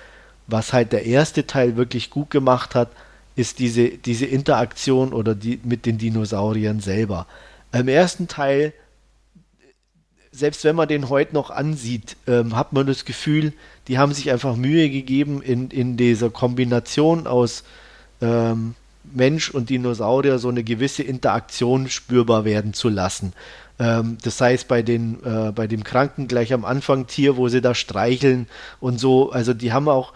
was halt der erste Teil wirklich gut gemacht hat, ist diese, diese Interaktion oder die mit den Dinosauriern selber. Im ersten Teil, selbst wenn man den heute noch ansieht, ähm, hat man das Gefühl, die haben sich einfach Mühe gegeben in, in dieser Kombination aus ähm, Mensch und Dinosaurier so eine gewisse Interaktion spürbar werden zu lassen. Ähm, das heißt bei den äh, bei dem Kranken gleich am Anfang Tier, wo sie da streicheln und so. Also die haben auch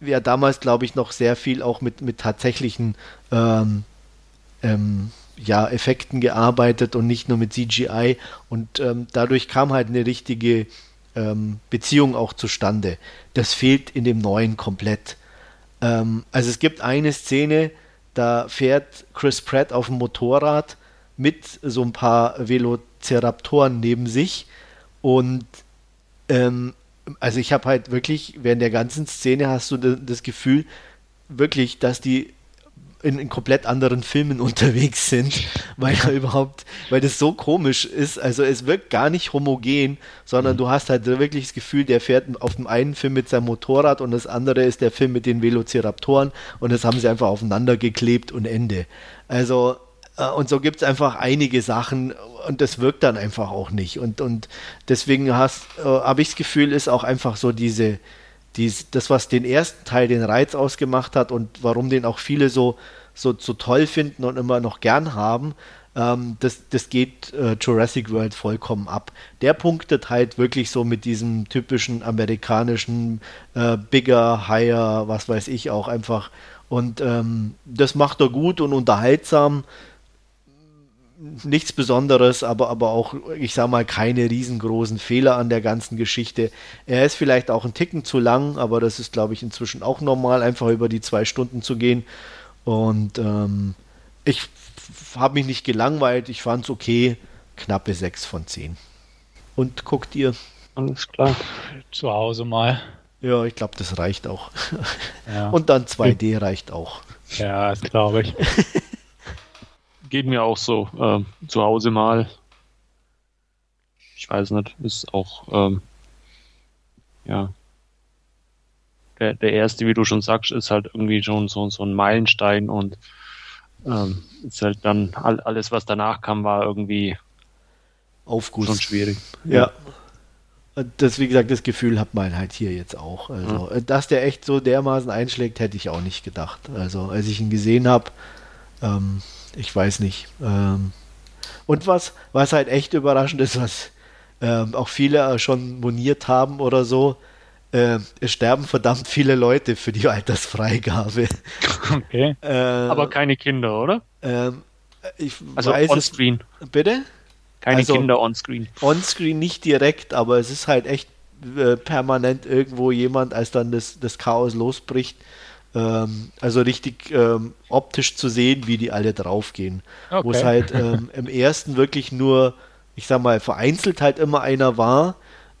ja damals glaube ich noch sehr viel auch mit mit tatsächlichen ähm, ähm, ja, Effekten gearbeitet und nicht nur mit CGI und ähm, dadurch kam halt eine richtige ähm, Beziehung auch zustande. Das fehlt in dem neuen komplett. Ähm, also es gibt eine Szene, da fährt Chris Pratt auf dem Motorrad mit so ein paar Velociraptoren neben sich. Und ähm, also ich habe halt wirklich, während der ganzen Szene hast du das Gefühl, wirklich, dass die in, in, komplett anderen Filmen unterwegs sind, weil er überhaupt, weil das so komisch ist. Also es wirkt gar nicht homogen, sondern mhm. du hast halt wirklich das Gefühl, der fährt auf dem einen Film mit seinem Motorrad und das andere ist der Film mit den Velociraptoren und das haben sie einfach aufeinander geklebt und Ende. Also äh, und so gibt es einfach einige Sachen und das wirkt dann einfach auch nicht. Und, und deswegen äh, habe ich das Gefühl, ist auch einfach so diese, dies, das, was den ersten Teil den Reiz ausgemacht hat und warum den auch viele so, so, so toll finden und immer noch gern haben, ähm, das, das geht äh, Jurassic World vollkommen ab. Der punktet halt wirklich so mit diesem typischen amerikanischen äh, Bigger, Higher, was weiß ich auch einfach. Und ähm, das macht er gut und unterhaltsam. nichts Besonderes, aber, aber auch, ich sag mal, keine riesengroßen Fehler an der ganzen Geschichte. Er ist vielleicht auch ein Ticken zu lang, aber das ist, glaube ich, inzwischen auch normal, einfach über die zwei Stunden zu gehen. Und ähm, ich habe mich nicht gelangweilt, ich fand es okay. Knappe 6 von 10. Und guckt ihr? Alles klar. Zu Hause mal. Ja, ich glaube, das reicht auch. Ja. Und dann 2D reicht auch. Ja, das glaube ich. Geht mir auch so. Ähm, zu Hause mal. Ich weiß nicht, ist auch, ähm, ja. Der, der erste, wie du schon sagst, ist halt irgendwie schon so, so ein Meilenstein und ähm, ist halt dann all, alles, was danach kam, war irgendwie Aufguss. schon schwierig. Ja. Das, wie gesagt, das Gefühl hat man halt hier jetzt auch. Also, ja. dass der echt so dermaßen einschlägt, hätte ich auch nicht gedacht. Also, als ich ihn gesehen habe, ähm, ich weiß nicht. Ähm, und was, was halt echt überraschend ist, was ähm, auch viele schon moniert haben oder so, äh, es sterben verdammt viele Leute für die Altersfreigabe. Okay. Äh, Aber keine Kinder, oder? Ähm, also on-screen. Bitte? Keine also, Kinder on-screen. On-screen nicht direkt, aber es ist halt echt äh, permanent irgendwo jemand, als dann das, das Chaos losbricht. Ähm, also richtig ähm, optisch zu sehen, wie die alle draufgehen. Okay. Wo es halt ähm, im ersten wirklich nur, ich sag mal, vereinzelt halt immer einer war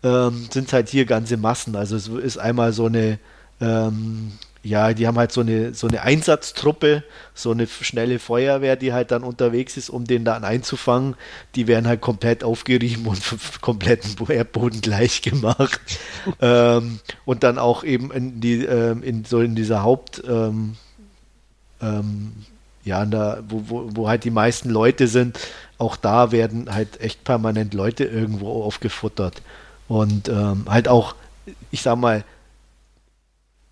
ähm, sind halt hier ganze Massen. Also es ist einmal so eine, ähm, ja, die haben halt so eine, so eine Einsatztruppe, so eine schnelle Feuerwehr, die halt dann unterwegs ist, um den dann einzufangen. Die werden halt komplett aufgerieben und kompletten Erdboden gleich gemacht. ähm, und dann auch eben in die, ähm, in so in dieser Haupt, ähm, ähm, ja, da, wo, wo, wo halt die meisten Leute sind, auch da werden halt echt permanent Leute irgendwo aufgefuttert. Und ähm, halt auch, ich sag mal,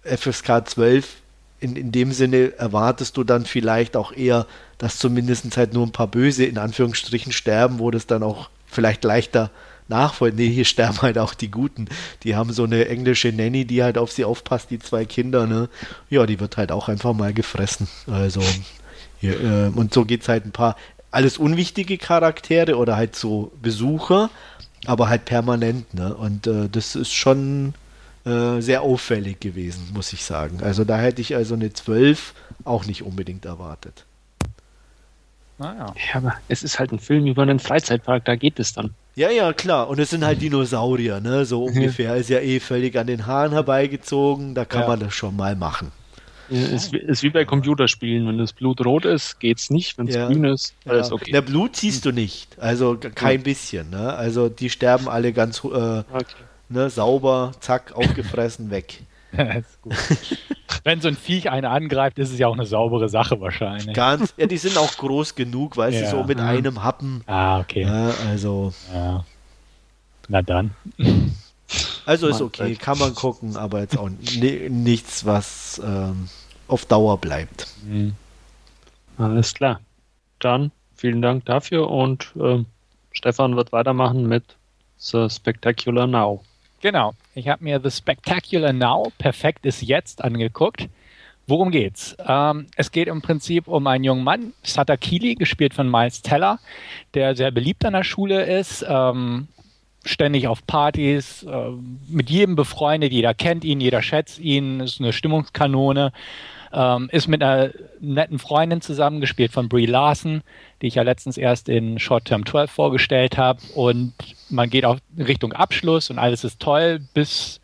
FSK 12, in, in dem Sinne erwartest du dann vielleicht auch eher, dass zumindest halt nur ein paar Böse in Anführungsstrichen sterben, wo das dann auch vielleicht leichter nachfolgt. Nee, hier sterben halt auch die Guten. Die haben so eine englische Nanny, die halt auf sie aufpasst, die zwei Kinder, ne? Ja, die wird halt auch einfach mal gefressen. Also, hier, äh, und so geht es halt ein paar alles unwichtige Charaktere oder halt so Besucher, aber halt permanent. Ne? Und äh, das ist schon äh, sehr auffällig gewesen, muss ich sagen. Also da hätte ich also eine 12 auch nicht unbedingt erwartet. Naja. Ja, aber es ist halt ein Film über einen Freizeitpark, da geht es dann. Ja, ja, klar. Und es sind halt Dinosaurier, ne? So ungefähr. Ist ja eh völlig an den Haaren herbeigezogen. Da kann ja. man das schon mal machen. Ja, ist, ist, wie bei Computerspielen. Wenn das Blut rot ist, geht's nicht. Wenn es ja. grün ist, alles ja. okay. Der Blut siehst du nicht. Also kein bisschen. Ne? Also die sterben alle ganz äh, okay. ne, sauber, zack, aufgefressen, weg. Wenn so ein Viech einen angreift, ist es ja auch eine saubere Sache wahrscheinlich. Ganz, ja, die sind auch groß genug, weil sie so mit einem Happen. Ah, okay. also. Na dann. Also ist okay, kann man gucken, aber jetzt auch nichts, was ähm, auf Dauer bleibt. Mhm. Alles klar. Dann vielen Dank dafür und äh, Stefan wird weitermachen mit The Spectacular Now. Genau, ich habe mir The Spectacular Now, perfekt ist jetzt angeguckt. Worum geht's? Ähm, es geht im Prinzip um einen jungen Mann, Satakili, gespielt von Miles Teller, der sehr beliebt an der Schule ist, ähm, ständig auf Partys, äh, mit jedem befreundet, jeder kennt ihn, jeder schätzt ihn, ist eine Stimmungskanone, ähm, ist mit einer netten Freundin zusammengespielt von Brie Larson, die ich ja letztens erst in Short Term 12 vorgestellt habe. Und man geht auf Richtung Abschluss und alles ist toll, bis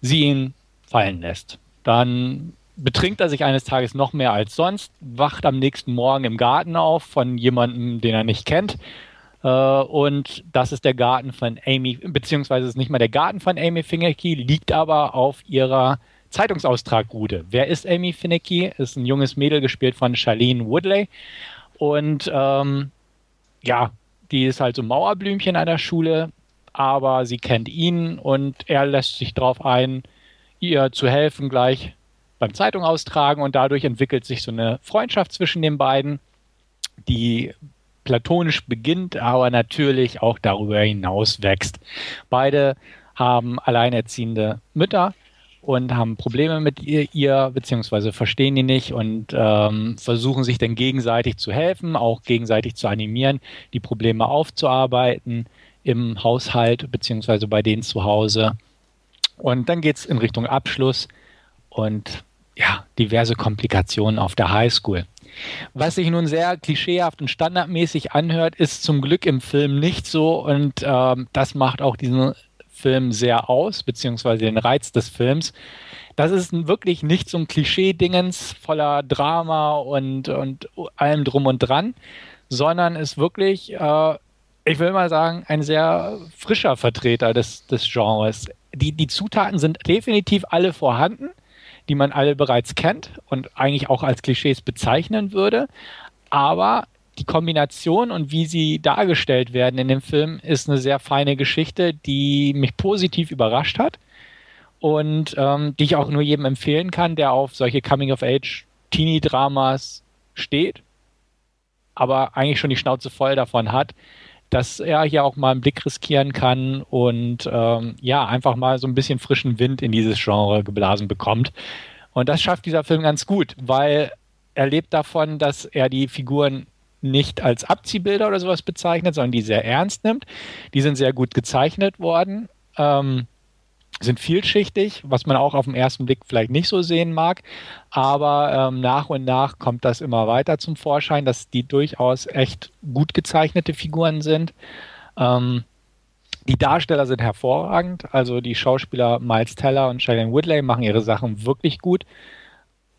sie ihn fallen lässt. Dann betrinkt er sich eines Tages noch mehr als sonst, wacht am nächsten Morgen im Garten auf von jemandem, den er nicht kennt und das ist der Garten von Amy, beziehungsweise ist nicht mal der Garten von Amy Finnecky, liegt aber auf ihrer Zeitungsaustragroute. Wer ist Amy Finnecky? Ist ein junges Mädel gespielt von Charlene Woodley. Und ähm, ja, die ist halt so Mauerblümchen an der Schule, aber sie kennt ihn und er lässt sich darauf ein, ihr zu helfen gleich beim Zeitung austragen und dadurch entwickelt sich so eine Freundschaft zwischen den beiden, die platonisch beginnt, aber natürlich auch darüber hinaus wächst. Beide haben alleinerziehende Mütter und haben Probleme mit ihr, ihr beziehungsweise verstehen die nicht und ähm, versuchen sich dann gegenseitig zu helfen, auch gegenseitig zu animieren, die Probleme aufzuarbeiten im Haushalt beziehungsweise bei denen zu Hause. Und dann geht es in Richtung Abschluss und ja, diverse Komplikationen auf der Highschool. Was sich nun sehr klischeehaft und standardmäßig anhört, ist zum Glück im Film nicht so und ähm, das macht auch diesen Film sehr aus, beziehungsweise den Reiz des Films. Das ist wirklich nicht so ein Klischee-Dingens voller Drama und, und allem drum und dran, sondern ist wirklich, äh, ich will mal sagen, ein sehr frischer Vertreter des, des Genres. Die, die Zutaten sind definitiv alle vorhanden die man alle bereits kennt und eigentlich auch als Klischees bezeichnen würde. Aber die Kombination und wie sie dargestellt werden in dem Film ist eine sehr feine Geschichte, die mich positiv überrascht hat und ähm, die ich auch nur jedem empfehlen kann, der auf solche Coming-of-Age-Teenie-Dramas steht, aber eigentlich schon die Schnauze voll davon hat dass er hier auch mal einen Blick riskieren kann und ähm, ja, einfach mal so ein bisschen frischen Wind in dieses Genre geblasen bekommt. Und das schafft dieser Film ganz gut, weil er lebt davon, dass er die Figuren nicht als Abziehbilder oder sowas bezeichnet, sondern die sehr ernst nimmt. Die sind sehr gut gezeichnet worden. Ähm, sind vielschichtig, was man auch auf den ersten Blick vielleicht nicht so sehen mag. Aber ähm, nach und nach kommt das immer weiter zum Vorschein, dass die durchaus echt gut gezeichnete Figuren sind. Ähm, die Darsteller sind hervorragend. Also die Schauspieler Miles Teller und Shailene Woodley machen ihre Sachen wirklich gut.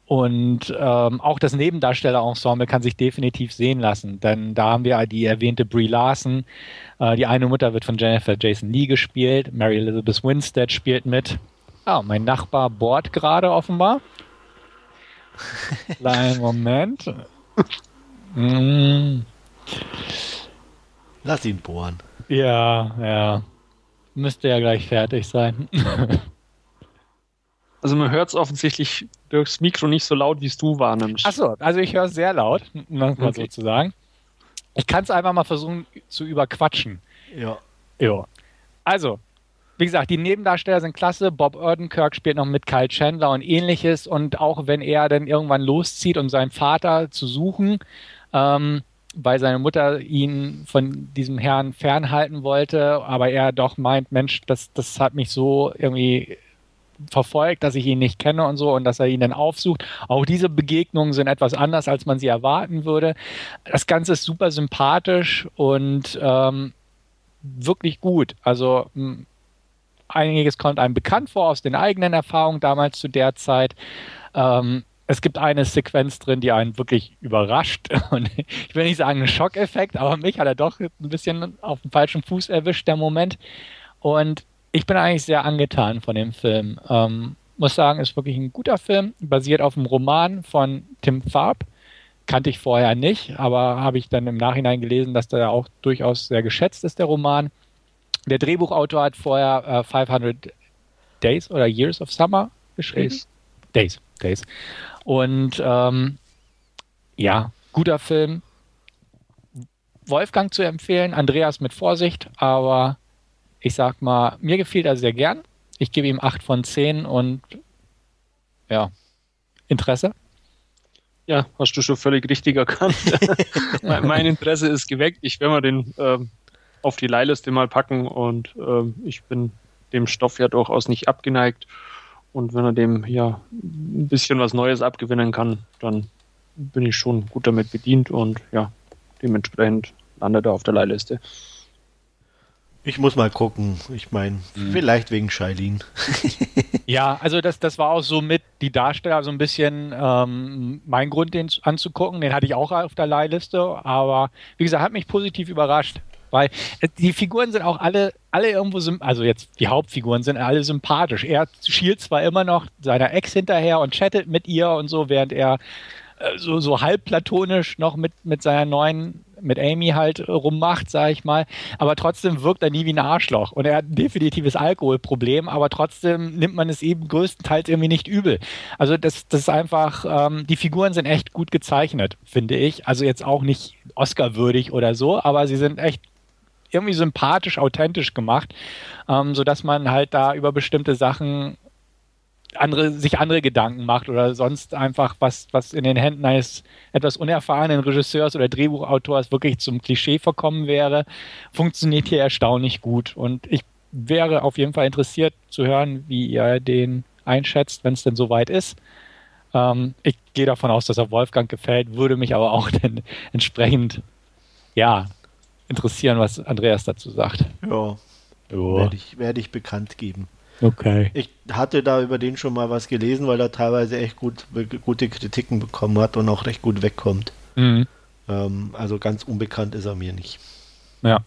Und ähm, auch das Nebendarstellerensemble kann sich definitiv sehen lassen, denn da haben wir die erwähnte Brie Larson. Äh, die eine Mutter wird von Jennifer Jason Lee gespielt. Mary Elizabeth Winstead spielt mit. Ah, mein Nachbar bohrt gerade offenbar. Kleinen Moment. Mm. Lass ihn bohren. Ja, ja. Müsste ja gleich fertig sein. Also man hört es offensichtlich durchs Mikro nicht so laut, wie es du wahrnimmst. Achso, also ich höre es sehr laut, mal okay. so zu sagen. Ich kann es einfach mal versuchen zu überquatschen. Ja. Ja. Also, wie gesagt, die Nebendarsteller sind klasse. Bob Odenkirk spielt noch mit Kyle Chandler und ähnliches. Und auch wenn er dann irgendwann loszieht, um seinen Vater zu suchen, ähm, weil seine Mutter ihn von diesem Herrn fernhalten wollte, aber er doch meint, Mensch, das, das hat mich so irgendwie verfolgt, dass ich ihn nicht kenne und so und dass er ihn dann aufsucht. Auch diese Begegnungen sind etwas anders, als man sie erwarten würde. Das Ganze ist super sympathisch und ähm, wirklich gut. Also einiges kommt einem bekannt vor aus den eigenen Erfahrungen damals zu der Zeit. Ähm, es gibt eine Sequenz drin, die einen wirklich überrascht. Und ich will nicht sagen ein Schockeffekt, aber mich hat er doch ein bisschen auf dem falschen Fuß erwischt, der Moment. Und ich bin eigentlich sehr angetan von dem Film. Ähm, muss sagen, ist wirklich ein guter Film, basiert auf einem Roman von Tim Farb. Kannte ich vorher nicht, aber habe ich dann im Nachhinein gelesen, dass der auch durchaus sehr geschätzt ist, der Roman. Der Drehbuchautor hat vorher äh, 500 Days oder Years of Summer geschrieben. Days. Days, Days. Und ähm, ja, guter Film. Wolfgang zu empfehlen, Andreas mit Vorsicht, aber ich sag mal, mir gefiel er sehr gern. Ich gebe ihm 8 von 10 und ja, Interesse. Ja, hast du schon völlig richtig erkannt. mein Interesse ist geweckt. Ich werde mal den ähm, auf die Leihliste mal packen und ähm, ich bin dem Stoff ja durchaus nicht abgeneigt. Und wenn er dem ja ein bisschen was Neues abgewinnen kann, dann bin ich schon gut damit bedient und ja, dementsprechend landet er auf der Leihliste. Ich muss mal gucken. Ich meine, mhm. vielleicht wegen Shailene. ja, also das, das war auch so mit die Darsteller so ein bisschen ähm, mein Grund, den anzugucken. Den hatte ich auch auf der Leihliste, aber wie gesagt, hat mich positiv überrascht. Weil äh, die Figuren sind auch alle, alle irgendwo, also jetzt die Hauptfiguren sind alle sympathisch. Er schielt zwar immer noch seiner Ex hinterher und chattet mit ihr und so, während er äh, so, so halb platonisch noch mit, mit seiner neuen mit Amy halt äh, rummacht, sage ich mal. Aber trotzdem wirkt er nie wie ein Arschloch. Und er hat ein definitives Alkoholproblem, aber trotzdem nimmt man es eben größtenteils irgendwie nicht übel. Also das, das ist einfach, ähm, die Figuren sind echt gut gezeichnet, finde ich. Also jetzt auch nicht Oscar-würdig oder so, aber sie sind echt irgendwie sympathisch, authentisch gemacht, ähm, sodass man halt da über bestimmte Sachen andere, sich andere Gedanken macht oder sonst einfach was, was in den Händen eines etwas unerfahrenen Regisseurs oder Drehbuchautors wirklich zum Klischee verkommen wäre, funktioniert hier erstaunlich gut. Und ich wäre auf jeden Fall interessiert zu hören, wie ihr den einschätzt, wenn es denn soweit ist. Ähm, ich gehe davon aus, dass er Wolfgang gefällt, würde mich aber auch dann entsprechend, ja, interessieren, was Andreas dazu sagt. Ja, werde ich, werd ich bekannt geben. Okay. Ich hatte da über den schon mal was gelesen, weil er teilweise echt gut, gute Kritiken bekommen hat und auch recht gut wegkommt. Mhm. Ähm, also ganz unbekannt ist er mir nicht. Ja.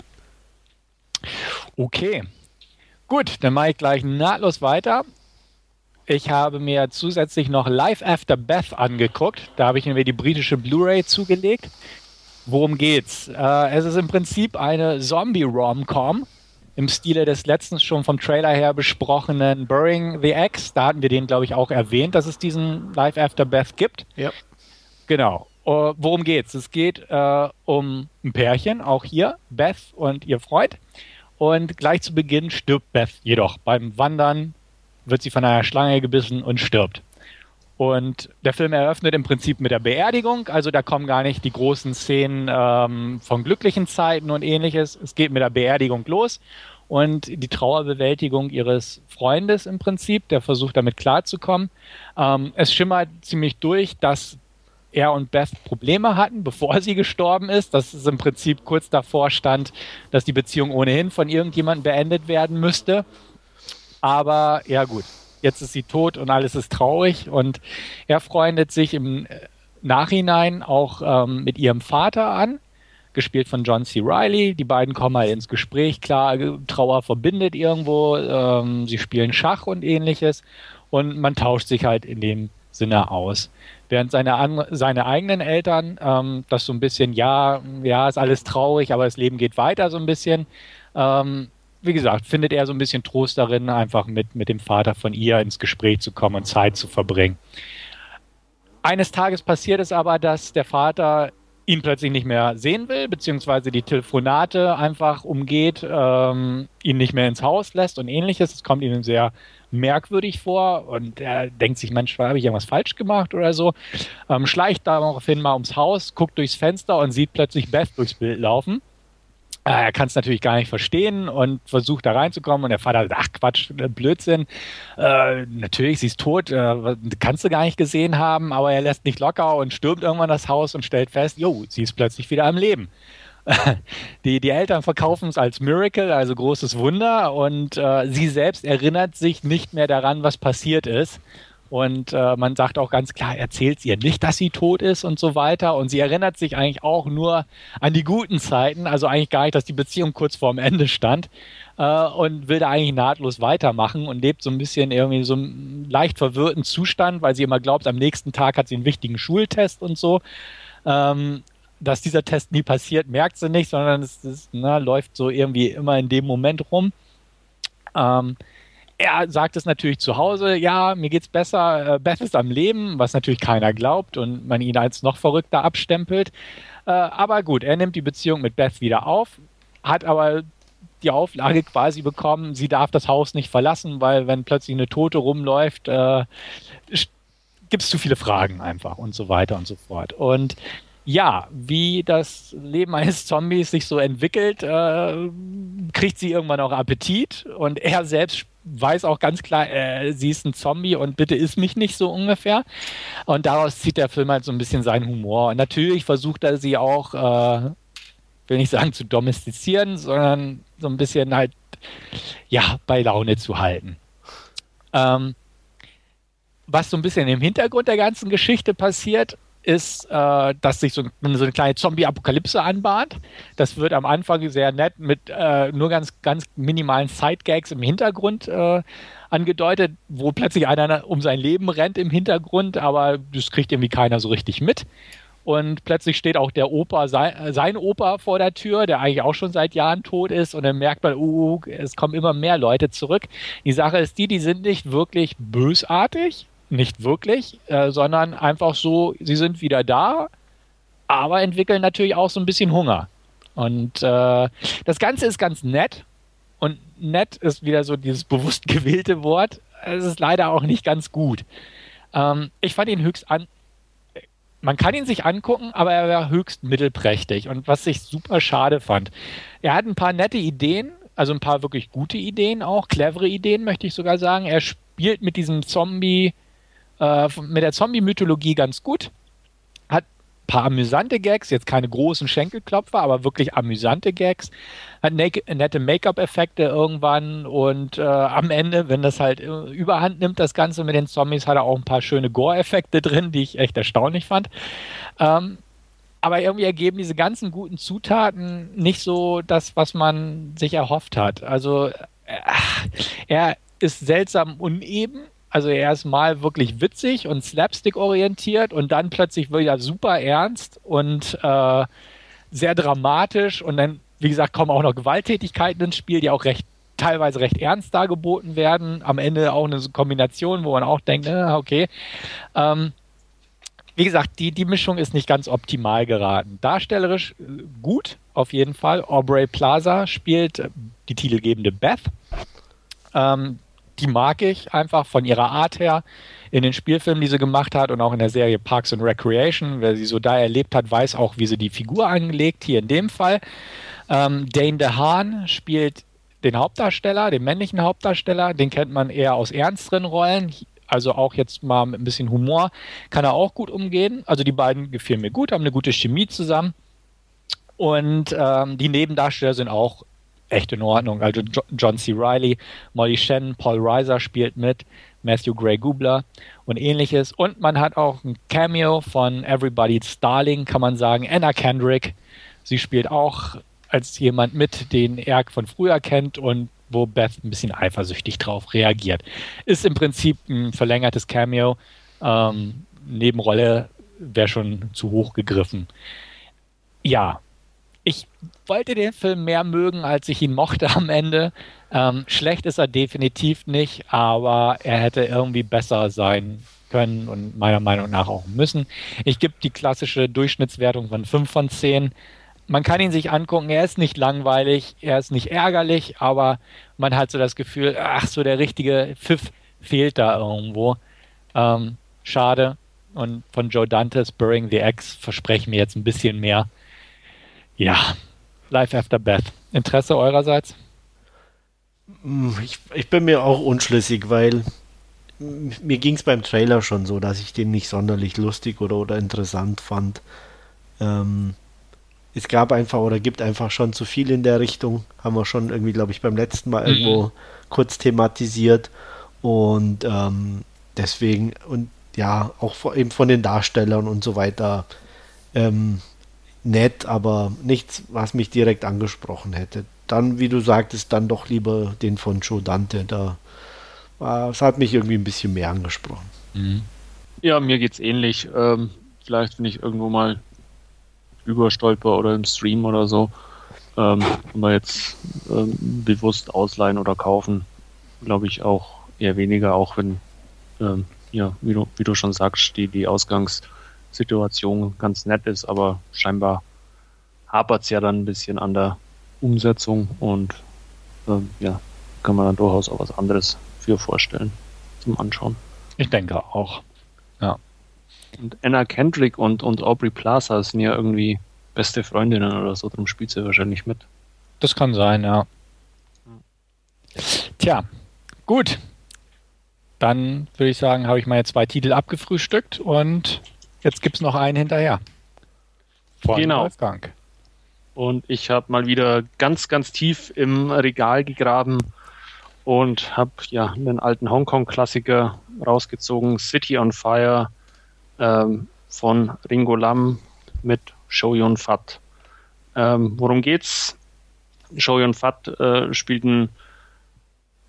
Okay. Gut, dann mache ich gleich nahtlos weiter. Ich habe mir zusätzlich noch Live After Beth angeguckt. Da habe ich mir die britische Blu-ray zugelegt. Worum geht's? Äh, es ist im Prinzip eine Zombie-Rom-Com im Stile des letztens schon vom Trailer her besprochenen Burying the X. Da hatten wir den, glaube ich, auch erwähnt, dass es diesen Live After Beth gibt. Ja. Genau. Uh, worum geht's? Es geht uh, um ein Pärchen, auch hier, Beth und ihr Freund. Und gleich zu Beginn stirbt Beth jedoch. Beim Wandern wird sie von einer Schlange gebissen und stirbt. Und der Film eröffnet im Prinzip mit der Beerdigung, also da kommen gar nicht die großen Szenen ähm, von glücklichen Zeiten und ähnliches. Es geht mit der Beerdigung los und die Trauerbewältigung ihres Freundes im Prinzip, der versucht damit klarzukommen. Ähm, es schimmert ziemlich durch, dass er und Beth Probleme hatten, bevor sie gestorben ist, dass es im Prinzip kurz davor stand, dass die Beziehung ohnehin von irgendjemandem beendet werden müsste. Aber ja gut, jetzt ist sie tot und alles ist traurig und er freundet sich im äh, Nachhinein auch ähm, mit ihrem Vater an, gespielt von John C. Riley. Die beiden kommen halt ins Gespräch, klar, Trauer verbindet irgendwo, ähm, sie spielen Schach und ähnliches und man tauscht sich halt in dem Sinne aus. Während seine, seine eigenen Eltern ähm, das so ein bisschen, ja, ja, ist alles traurig, aber das Leben geht weiter so ein bisschen, ähm, wie gesagt, findet er so ein bisschen Trost darin, einfach mit, mit dem Vater von ihr ins Gespräch zu kommen und Zeit zu verbringen. Eines Tages passiert es aber, dass der Vater ihn plötzlich nicht mehr sehen will, beziehungsweise die Telefonate einfach umgeht, ähm, ihn nicht mehr ins Haus lässt und ähnliches. Es kommt ihm sehr merkwürdig vor und er denkt sich, Mensch, habe ich irgendwas falsch gemacht oder so. Ähm, schleicht daraufhin mal ums Haus, guckt durchs Fenster und sieht plötzlich Beth durchs Bild laufen er kann es natürlich gar nicht verstehen und versucht da reinzukommen und der Vater sagt, ach Quatsch, äh, Blödsinn. Äh, natürlich, sie ist tot, äh, kannst du gar nicht gesehen haben, aber er lässt nicht locker und stürmt irgendwann das Haus und stellt fest, jo, sie ist plötzlich wieder am Leben. Die, die Eltern verkaufen es als Miracle, also großes Wunder, und äh, sie selbst erinnert sich nicht mehr daran, was passiert ist. Und äh, man sagt auch ganz klar, erzählt ihr nicht, dass sie tot ist und so weiter. Und sie erinnert sich eigentlich auch nur an die guten Zeiten, also eigentlich gar nicht, dass die Beziehung kurz vorm Ende stand. Äh, und will da eigentlich nahtlos weitermachen und lebt so ein bisschen irgendwie so einem leicht verwirrten Zustand, weil sie immer glaubt, am nächsten Tag hat sie einen wichtigen Schultest und so. Ähm, dass dieser Test nie passiert, merkt sie nicht, sondern es, es na, läuft so irgendwie immer in dem Moment rum. Ähm, er sagt es natürlich zu Hause, ja, mir geht's besser, äh, Beth ist am Leben, was natürlich keiner glaubt und man ihn als noch verrückter abstempelt. Äh, aber gut, er nimmt die Beziehung mit Beth wieder auf, hat aber die Auflage quasi bekommen, sie darf das Haus nicht verlassen, weil wenn plötzlich eine Tote rumläuft, äh, gibt es zu viele Fragen einfach und so weiter und so fort. Und ja, wie das Leben eines Zombies sich so entwickelt, äh, kriegt sie irgendwann auch Appetit und er selbst weiß auch ganz klar, äh, sie ist ein Zombie und bitte isst mich nicht so ungefähr. Und daraus zieht der Film halt so ein bisschen seinen Humor. Und natürlich versucht er sie auch, äh, will nicht sagen zu domestizieren, sondern so ein bisschen halt, ja, bei Laune zu halten. Ähm, was so ein bisschen im Hintergrund der ganzen Geschichte passiert, ist, äh, dass sich so, so eine kleine Zombie-Apokalypse anbahnt. Das wird am Anfang sehr nett mit äh, nur ganz, ganz minimalen Side-Gags im Hintergrund äh, angedeutet, wo plötzlich einer um sein Leben rennt im Hintergrund, aber das kriegt irgendwie keiner so richtig mit. Und plötzlich steht auch der Opa, sein, sein Opa vor der Tür, der eigentlich auch schon seit Jahren tot ist. Und dann merkt man, uh, es kommen immer mehr Leute zurück. Die Sache ist die, die sind nicht wirklich bösartig, nicht wirklich, äh, sondern einfach so, sie sind wieder da, aber entwickeln natürlich auch so ein bisschen Hunger. Und äh, das Ganze ist ganz nett. Und nett ist wieder so dieses bewusst gewählte Wort. es ist leider auch nicht ganz gut. Ähm, ich fand ihn höchst an. Man kann ihn sich angucken, aber er war höchst mittelprächtig. Und was ich super schade fand, er hat ein paar nette Ideen, also ein paar wirklich gute Ideen auch, clevere Ideen, möchte ich sogar sagen. Er spielt mit diesem Zombie, äh, mit der Zombie-Mythologie ganz gut paar amüsante Gags, jetzt keine großen Schenkelklopfer, aber wirklich amüsante Gags. Hat nette Make-up-Effekte irgendwann und äh, am Ende, wenn das halt äh, überhand nimmt, das Ganze mit den Zombies, hat er auch ein paar schöne Gore-Effekte drin, die ich echt erstaunlich fand. Ähm, aber irgendwie ergeben diese ganzen guten Zutaten nicht so das, was man sich erhofft hat. Also äh, er ist seltsam uneben also er ist mal wirklich witzig und slapstick-orientiert und dann plötzlich wieder super ernst und äh, sehr dramatisch und dann, wie gesagt, kommen auch noch Gewalttätigkeiten ins Spiel, die auch recht teilweise recht ernst dargeboten werden. Am Ende auch eine Kombination, wo man auch denkt, äh, okay. Ähm, wie gesagt, die, die Mischung ist nicht ganz optimal geraten. Darstellerisch äh, gut, auf jeden Fall. Aubrey Plaza spielt die titelgebende Beth. Ähm, die mag ich einfach von ihrer Art her in den Spielfilmen, die sie gemacht hat und auch in der Serie Parks and Recreation. Wer sie so da erlebt hat, weiß auch, wie sie die Figur angelegt, hier in dem Fall. Ähm, Dane DeHaan spielt den Hauptdarsteller, den männlichen Hauptdarsteller. Den kennt man eher aus ernsteren Rollen. Also auch jetzt mal mit ein bisschen Humor kann er auch gut umgehen. Also die beiden gefielen mir gut, haben eine gute Chemie zusammen. Und ähm, die Nebendarsteller sind auch echt in Ordnung. Also John C. Riley, Molly Shannon, Paul Reiser spielt mit, Matthew Gray Gubler und ähnliches. Und man hat auch ein Cameo von Everybody's Starling, kann man sagen, Anna Kendrick. Sie spielt auch als jemand mit, den er von früher kennt und wo Beth ein bisschen eifersüchtig drauf reagiert. Ist im Prinzip ein verlängertes Cameo. Ähm, Nebenrolle wäre schon zu hoch gegriffen. Ja, ich wollte den Film mehr mögen, als ich ihn mochte am Ende. Ähm, schlecht ist er definitiv nicht, aber er hätte irgendwie besser sein können und meiner Meinung nach auch müssen. Ich gebe die klassische Durchschnittswertung von 5 von 10. Man kann ihn sich angucken, er ist nicht langweilig, er ist nicht ärgerlich, aber man hat so das Gefühl, ach, so der richtige Pfiff fehlt da irgendwo. Ähm, schade. Und von Joe Dantes Burying the X verspreche ich mir jetzt ein bisschen mehr. Ja, Life After Beth. Interesse eurerseits? Hm, ich, ich bin mir auch unschlüssig, weil mir ging es beim Trailer schon so, dass ich den nicht sonderlich lustig oder, oder interessant fand. Ähm, es gab einfach oder gibt einfach schon zu viel in der Richtung. Haben wir schon irgendwie, glaube ich, beim letzten Mal mhm. irgendwo kurz thematisiert. Und ähm, deswegen, und ja, auch eben von den Darstellern und so weiter, ähm, nett, aber nichts, was mich direkt angesprochen hätte. Dann, wie du sagtest, dann doch lieber den von Joe Dante. Da es hat mich irgendwie ein bisschen mehr angesprochen. Mhm. Ja, mir geht's ähnlich. Ähm, vielleicht, wenn ich irgendwo mal überstolper oder im Stream oder so, ähm, aber jetzt ähm, bewusst ausleihen oder kaufen, glaube ich auch eher weniger, auch wenn, ähm, ja, wie du, wie du schon sagst, die, die Ausgangs- Situation ganz nett ist, aber scheinbar hapert es ja dann ein bisschen an der Umsetzung und ähm, ja, kann man dann durchaus auch was anderes für vorstellen zum Anschauen. Ich denke auch. Ja. Und Anna Kendrick und, und Aubrey Plaza sind ja irgendwie beste Freundinnen oder so, darum spielt sie wahrscheinlich mit. Das kann sein, ja. Tja, gut. Dann würde ich sagen, habe ich meine zwei Titel abgefrühstückt und Jetzt gibt es noch einen hinterher. Vor genau. Wolfgang. Und ich habe mal wieder ganz, ganz tief im Regal gegraben und habe ja einen alten Hongkong-Klassiker rausgezogen, City on Fire ähm, von Ringo Lam mit Show Yun Fat. Ähm, worum geht's? Show Yun Fat äh, spielt einen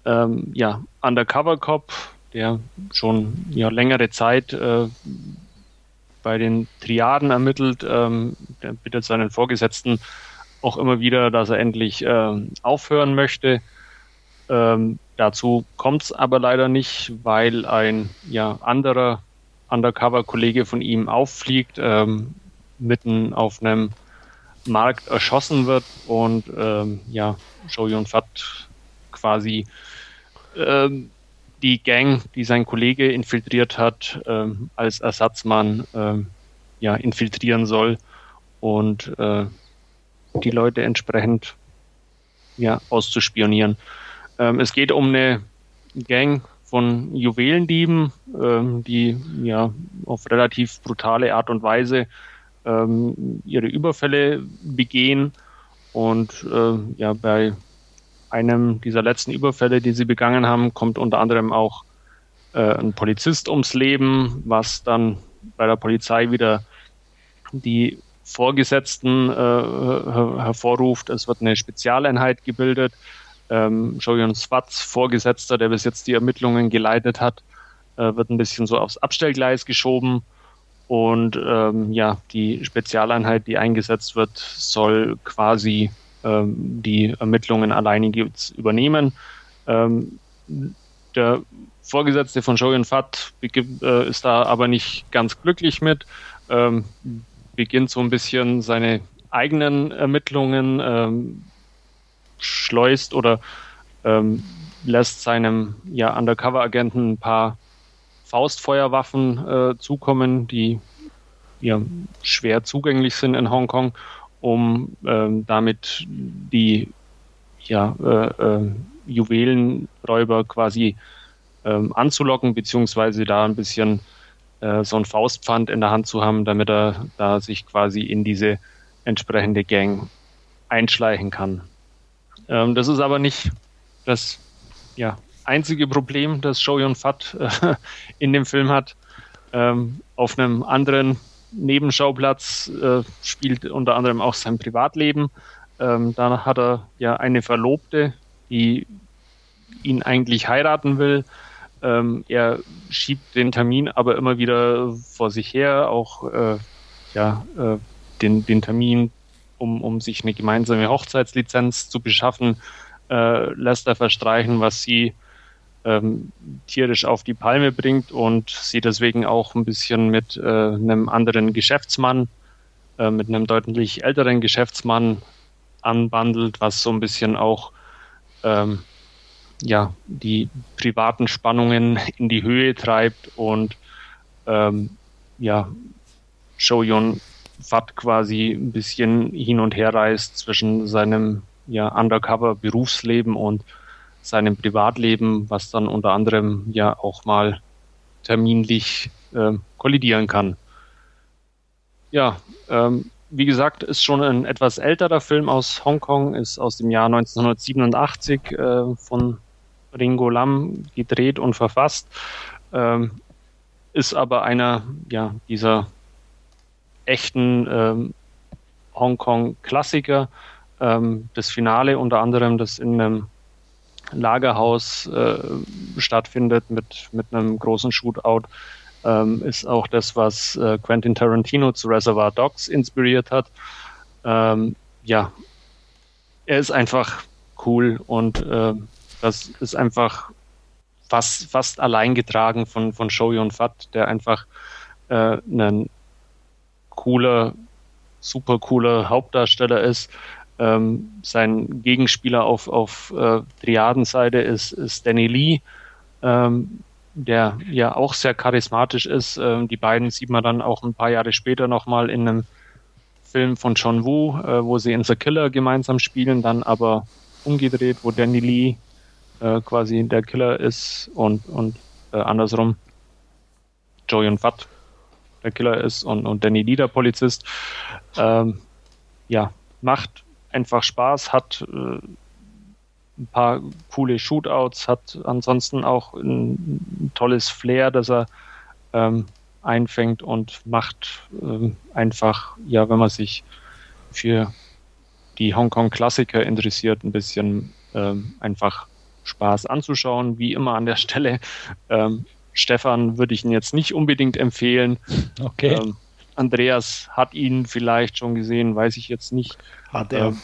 ähm, ja, Undercover-Cop, der schon ja, längere Zeit äh, bei den Triaden ermittelt. Ähm, der bittet seinen Vorgesetzten auch immer wieder, dass er endlich ähm, aufhören möchte. Ähm, dazu kommt es aber leider nicht, weil ein ja, anderer Undercover-Kollege von ihm auffliegt, ähm, mitten auf einem Markt erschossen wird und ähm, ja, Shoyun Fat quasi ähm, die Gang, die sein Kollege infiltriert hat, ähm, als Ersatzmann ähm, ja, infiltrieren soll und äh, die Leute entsprechend ja, auszuspionieren. Ähm, es geht um eine Gang von Juwelendieben, ähm, die ja auf relativ brutale Art und Weise ähm, ihre Überfälle begehen und äh, ja bei einem dieser letzten Überfälle, die sie begangen haben, kommt unter anderem auch äh, ein Polizist ums Leben, was dann bei der Polizei wieder die Vorgesetzten äh, her hervorruft. Es wird eine Spezialeinheit gebildet. Ähm, Jojon Swats, Vorgesetzter, der bis jetzt die Ermittlungen geleitet hat, äh, wird ein bisschen so aufs Abstellgleis geschoben. Und ähm, ja, die Spezialeinheit, die eingesetzt wird, soll quasi die Ermittlungen alleinig übernehmen. Ähm, der Vorgesetzte von Shogun Fat äh, ist da aber nicht ganz glücklich mit, ähm, beginnt so ein bisschen seine eigenen Ermittlungen, ähm, schleust oder ähm, lässt seinem ja, Undercover-Agenten ein paar Faustfeuerwaffen äh, zukommen, die ja, schwer zugänglich sind in Hongkong um ähm, damit die ja, äh, äh, Juwelenräuber quasi ähm, anzulocken, beziehungsweise da ein bisschen äh, so ein Faustpfand in der Hand zu haben, damit er da sich quasi in diese entsprechende Gang einschleichen kann. Ähm, das ist aber nicht das ja, einzige Problem, das Shoyun Fat äh, in dem Film hat. Ähm, auf einem anderen Nebenschauplatz äh, spielt unter anderem auch sein Privatleben. Ähm, da hat er ja eine Verlobte, die ihn eigentlich heiraten will. Ähm, er schiebt den Termin aber immer wieder vor sich her, auch äh, ja, äh, den, den Termin, um, um sich eine gemeinsame Hochzeitslizenz zu beschaffen, äh, lässt er verstreichen, was sie ähm, tierisch auf die Palme bringt und sie deswegen auch ein bisschen mit äh, einem anderen Geschäftsmann, äh, mit einem deutlich älteren Geschäftsmann anbandelt, was so ein bisschen auch ähm, ja, die privaten Spannungen in die Höhe treibt und ähm, ja, Shoyun Fat quasi ein bisschen hin und her reist zwischen seinem ja, Undercover-Berufsleben und seinem Privatleben, was dann unter anderem ja auch mal terminlich äh, kollidieren kann. Ja, ähm, wie gesagt, ist schon ein etwas älterer Film aus Hongkong, ist aus dem Jahr 1987 äh, von Ringo Lam gedreht und verfasst, ähm, ist aber einer ja, dieser echten ähm, Hongkong-Klassiker. Ähm, das Finale unter anderem, das in einem Lagerhaus äh, stattfindet mit, mit einem großen Shootout, ähm, ist auch das, was äh, Quentin Tarantino zu Reservoir Dogs inspiriert hat. Ähm, ja, er ist einfach cool und äh, das ist einfach fast, fast allein getragen von, von Shoyun Fat, der einfach äh, ein cooler, super cooler Hauptdarsteller ist, ähm, sein Gegenspieler auf, auf äh, Triadenseite ist, ist Danny Lee, ähm, der ja auch sehr charismatisch ist. Ähm, die beiden sieht man dann auch ein paar Jahre später nochmal in einem Film von John Woo, äh, wo sie in The Killer gemeinsam spielen, dann aber umgedreht, wo Danny Lee äh, quasi der Killer ist und, und äh, andersrum Joey und Fat der Killer ist und, und Danny Lee der Polizist. Ähm, ja, macht einfach Spaß, hat äh, ein paar coole Shootouts, hat ansonsten auch ein, ein tolles Flair, das er ähm, einfängt und macht ähm, einfach, ja, wenn man sich für die Hongkong-Klassiker interessiert, ein bisschen ähm, einfach Spaß anzuschauen. Wie immer an der Stelle. Ähm, Stefan würde ich ihn jetzt nicht unbedingt empfehlen. Okay. Ähm, Andreas hat ihn vielleicht schon gesehen, weiß ich jetzt nicht. Hat er. Ähm,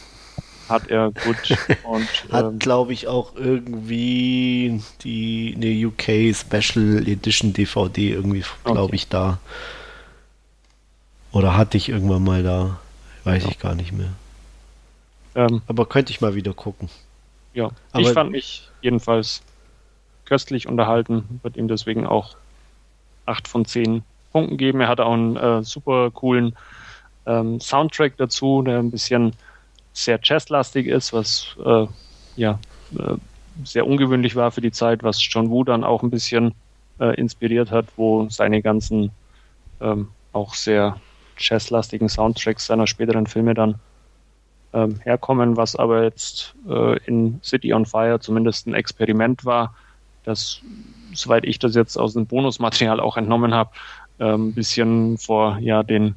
hat er gut. Und, hat, ähm, glaube ich, auch irgendwie die eine UK Special Edition DVD irgendwie, glaube okay. ich, da. Oder hatte ich irgendwann mal da. Weiß ja. ich gar nicht mehr. Ähm, Aber könnte ich mal wieder gucken. Ja, Aber ich fand mich jedenfalls köstlich unterhalten, wird ihm deswegen auch 8 von 10 Punkten geben. Er hat auch einen äh, super coolen ähm, Soundtrack dazu, der ein bisschen sehr jazzlastig ist, was äh, ja äh, sehr ungewöhnlich war für die Zeit, was John Woo dann auch ein bisschen äh, inspiriert hat, wo seine ganzen ähm, auch sehr jazzlastigen Soundtracks seiner späteren Filme dann ähm, herkommen, was aber jetzt äh, in City on Fire zumindest ein Experiment war, das, soweit ich das jetzt aus dem Bonusmaterial auch entnommen habe, ein bisschen vor ja den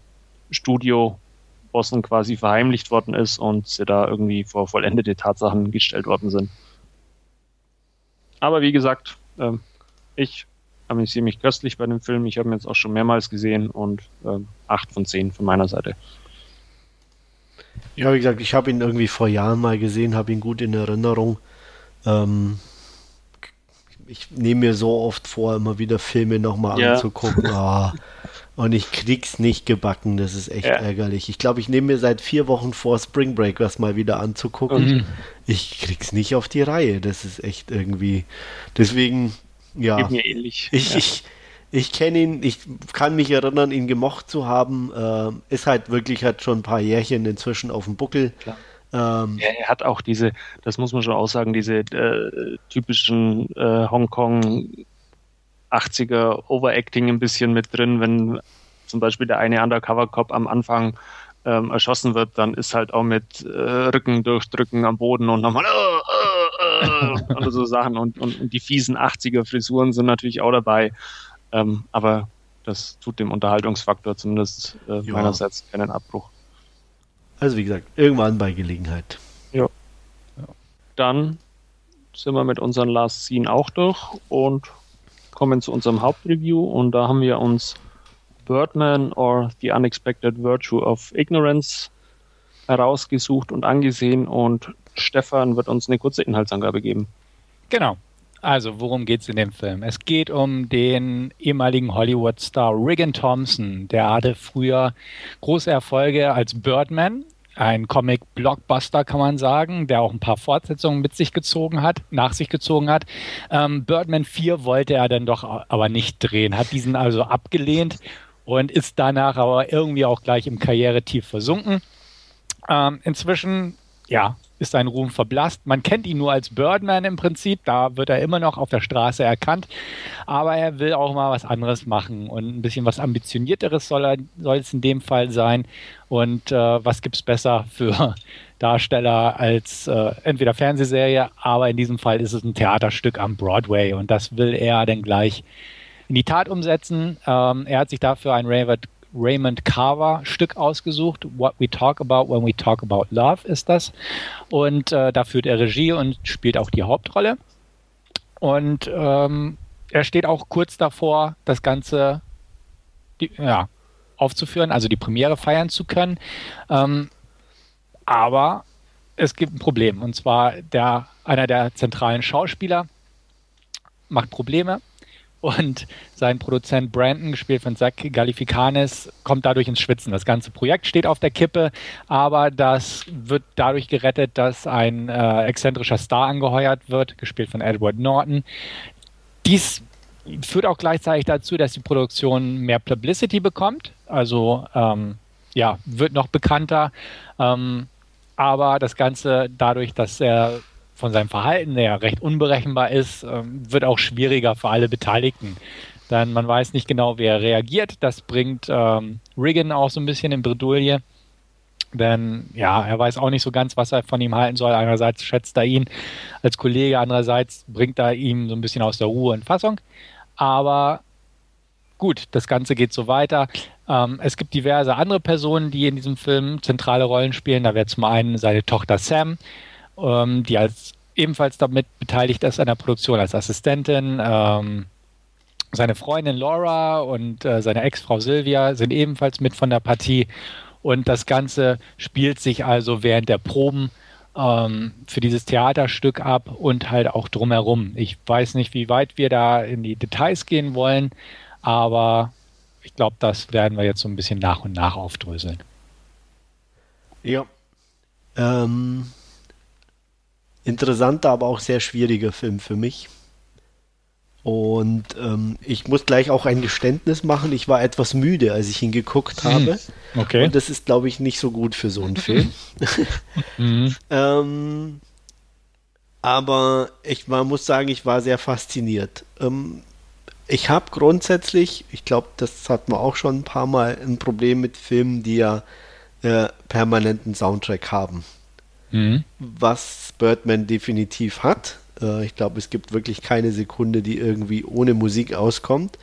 Studio-Bossen quasi verheimlicht worden ist und sie da irgendwie vor vollendete Tatsachen gestellt worden sind. Aber wie gesagt, äh, ich amüsiere mich köstlich bei dem Film. Ich habe ihn jetzt auch schon mehrmals gesehen und äh, 8 von 10 von meiner Seite. Ja, wie gesagt, ich habe ihn irgendwie vor Jahren mal gesehen, habe ihn gut in Erinnerung. Ähm, ich nehme mir so oft vor, immer wieder Filme nochmal ja. anzugucken. Oh, und ich krieg's nicht gebacken, das ist echt ja. ärgerlich. Ich glaube, ich nehme mir seit vier Wochen vor, Spring Break das mal wieder anzugucken. Mhm. Ich krieg's nicht auf die Reihe. Das ist echt irgendwie. Deswegen, ja. Geht mir ähnlich. Ich, ja. ich, ich kenne ihn, ich kann mich erinnern, ihn gemocht zu haben. Äh, ist halt wirklich, hat schon ein paar Jährchen inzwischen auf dem Buckel. Ähm, ja, er hat auch diese, das muss man schon aussagen, diese äh, typischen äh, Hongkong 80er Overacting ein bisschen mit drin, wenn zum Beispiel der eine Undercover-Cop am Anfang ähm, erschossen wird, dann ist halt auch mit äh, Rücken durchdrücken am Boden und nochmal äh, äh, äh und so Sachen und, und, und, die fiesen 80er Frisuren sind natürlich auch dabei. Ähm, aber das tut dem Unterhaltungsfaktor zumindest äh, meinerseits keinen Abbruch. Also wie gesagt, irgendwann bei Gelegenheit. Ja. ja. Dann sind wir mit unserem Last Scene auch durch und kommen zu unserem Hauptreview und da haben wir uns Birdman or The Unexpected Virtue of Ignorance herausgesucht und angesehen und Stefan wird uns eine kurze Inhaltsangabe geben. Genau. Also, worum geht es in dem Film? Es geht um den ehemaligen Hollywood-Star Regan Thompson. Der hatte früher große Erfolge als Birdman, ein Comic-Blockbuster, kann man sagen, der auch ein paar Fortsetzungen mit sich gezogen hat, nach sich gezogen hat. Ähm, Birdman 4 wollte er dann doch aber nicht drehen, hat diesen also abgelehnt und ist danach aber irgendwie auch gleich im Karrieretief versunken. Ähm, inzwischen, ja, ist sein Ruhm verblasst. Man kennt ihn nur als Birdman im Prinzip, da wird er immer noch auf der Straße erkannt, aber er will auch mal was anderes machen und ein bisschen was ambitionierteres soll, er, soll es in dem Fall sein. Und äh, was es besser für Darsteller als äh, entweder Fernsehserie, aber in diesem Fall ist es ein Theaterstück am Broadway und das will er dann gleich in die Tat umsetzen. Ähm, er hat sich dafür ein Raymond Raymond Carver Stück ausgesucht. What We Talk About When We Talk About Love ist das. Und äh, da führt er Regie und spielt auch die Hauptrolle. Und ähm, er steht auch kurz davor, das Ganze die, ja, aufzuführen, also die Premiere feiern zu können. Ähm, aber es gibt ein Problem. Und zwar der, einer der zentralen Schauspieler macht Probleme und sein Produzent Brandon, gespielt von Zach Galificanis, kommt dadurch ins Schwitzen. Das ganze Projekt steht auf der Kippe, aber das wird dadurch gerettet, dass ein äh, exzentrischer Star angeheuert wird, gespielt von Edward Norton. Dies führt auch gleichzeitig dazu, dass die Produktion mehr Publicity bekommt. Also ähm, ja, wird noch bekannter. Ähm, aber das Ganze dadurch, dass er von seinem Verhalten, der ja recht unberechenbar ist, ähm, wird auch schwieriger für alle Beteiligten. Denn man weiß nicht genau, wer reagiert. Das bringt ähm, Riggin auch so ein bisschen in Bredouille. Denn ja, er weiß auch nicht so ganz, was er von ihm halten soll. Einerseits schätzt er ihn als Kollege, andererseits bringt er ihm so ein bisschen aus der Ruhe und Fassung. Aber gut, das Ganze geht so weiter. Ähm, es gibt diverse andere Personen, die in diesem Film zentrale Rollen spielen. Da wäre zum einen seine Tochter Sam, ähm, die als ebenfalls damit beteiligt ist an der Produktion als Assistentin. Ähm, seine Freundin Laura und äh, seine Ex-Frau Sylvia sind ebenfalls mit von der Partie. Und das Ganze spielt sich also während der Proben ähm, für dieses Theaterstück ab und halt auch drumherum. Ich weiß nicht, wie weit wir da in die Details gehen wollen, aber ich glaube, das werden wir jetzt so ein bisschen nach und nach aufdröseln. Ja. Ähm, interessanter, aber auch sehr schwieriger Film für mich. Und ähm, ich muss gleich auch ein Geständnis machen. Ich war etwas müde, als ich ihn geguckt hm. habe. Okay. Und das ist, glaube ich, nicht so gut für so einen Film. mhm. ähm, aber ich man muss sagen, ich war sehr fasziniert. Ähm, ich habe grundsätzlich, ich glaube, das hat man auch schon ein paar Mal, ein Problem mit Filmen, die ja äh, permanenten Soundtrack haben. Mhm. Was Birdman definitiv hat. Äh, ich glaube, es gibt wirklich keine Sekunde, die irgendwie ohne Musik auskommt.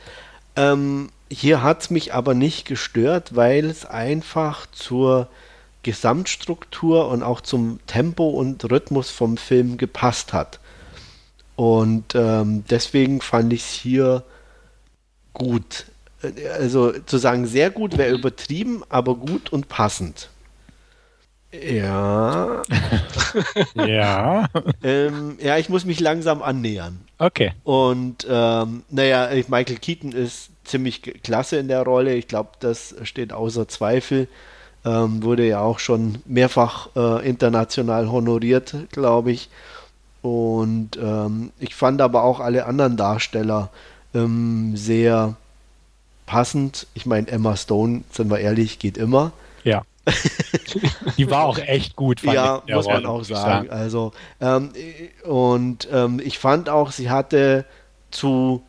Ähm, hier hat es mich aber nicht gestört, weil es einfach zur Gesamtstruktur und auch zum Tempo und Rhythmus vom Film gepasst hat. Und ähm, deswegen fand ich es hier gut. Äh, also zu sagen sehr gut wäre übertrieben, aber gut und passend. Ja. ja. Ähm, ja, ich muss mich langsam annähern. Okay. Und ähm, naja, Michael Keaton ist ziemlich klasse in der Rolle. Ich glaube, das steht außer Zweifel. Ähm, wurde ja auch schon mehrfach äh, international honoriert, glaube ich. Und ähm, ich fand aber auch alle anderen Darsteller ähm, sehr passend. Ich meine, Emma Stone, sind wir ehrlich, geht immer. Ja. Die war auch echt gut, fand ja, ich. Ja, muss man auch sagen. sagen. Also, ähm, und ähm, ich fand auch, sie hatte zu,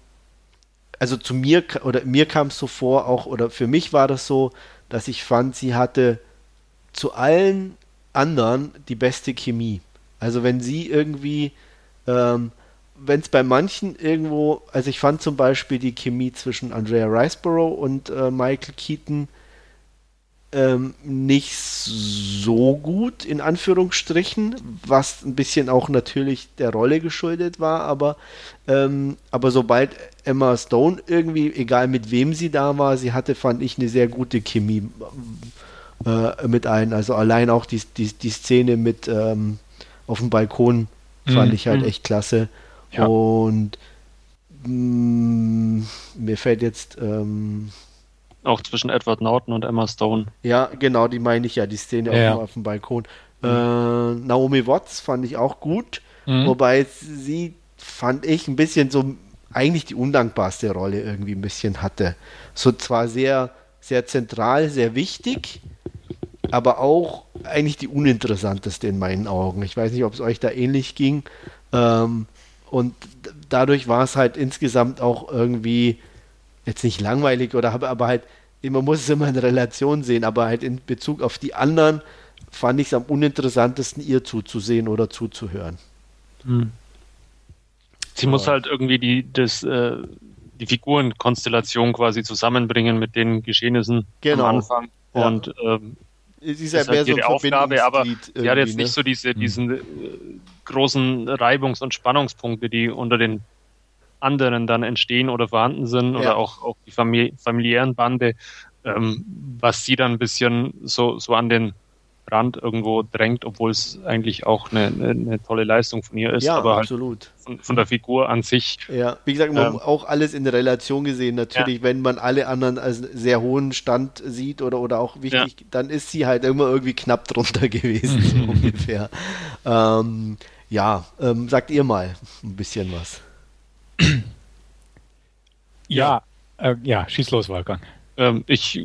also zu mir, oder mir kam es so vor, auch, oder für mich war das so, dass ich fand, sie hatte zu allen anderen die beste Chemie. Also wenn sie irgendwie, ähm, wenn es bei manchen irgendwo, also ich fand zum Beispiel die Chemie zwischen Andrea Riceborough und äh, Michael Keaton ähm, nicht so gut, in Anführungsstrichen, was ein bisschen auch natürlich der Rolle geschuldet war, aber, ähm, aber sobald Emma Stone irgendwie, egal mit wem sie da war, sie hatte, fand ich, eine sehr gute Chemie äh, mit ein. Also allein auch die, die, die Szene mit ähm, auf dem Balkon fand mm, ich halt mm. echt klasse. Ja. Und mh, mm, mir fällt jetzt ähm, auch zwischen Edward Norton und Emma Stone. Ja, genau, die meine ich ja, die Szene ja. auf, auf, dem Balkon. Mhm. Äh, Naomi Watts fand ich auch gut, mhm. wobei sie, fand ich, ein bisschen so eigentlich die undankbarste Rolle irgendwie ein bisschen hatte. So zwar sehr, sehr zentral, sehr wichtig, aber auch eigentlich die uninteressanteste in meinen Augen. Ich weiß nicht, ob es euch da ähnlich ging. Ähm, und dadurch war es halt insgesamt auch irgendwie jetzt nicht langweilig oder habe aber halt, man muss es immer in Relation sehen, aber halt in Bezug auf die anderen fand ich es am uninteressantesten, ihr zuzusehen oder zuzuhören. Hm. Sie aber. muss halt irgendwie die, das, äh, die Figurenkonstellation quasi zusammenbringen mit den Geschehnissen genau. am Anfang. Ja. Und ähm, sie ist halt mehr so Aufgabe, aber sie hat jetzt nicht ne? so diese, hm. diesen äh, großen Reibungs- und Spannungspunkte, die unter den anderen dann entstehen oder vorhanden sind ja. oder auch, auch die famili familiären Bande, ähm, was sie dann ein bisschen so, so an den Rand irgendwo drängt, obwohl es eigentlich auch eine, eine, eine tolle Leistung von ihr ist. Ja, aber halt absolut. Halt von, von, der Figur an sich. Ja, wie gesagt, man ähm, auch alles in der Relation gesehen. Natürlich, ja. wenn man alle anderen als sehr hohen Stand sieht oder, oder auch wichtig, ja. dann ist sie halt immer irgendwie knapp drunter gewesen, so ungefähr. Ähm, ja, ähm, sagt ihr mal ein bisschen was. Ja, äh, ja, schieß los, Wolfgang. Ähm, ich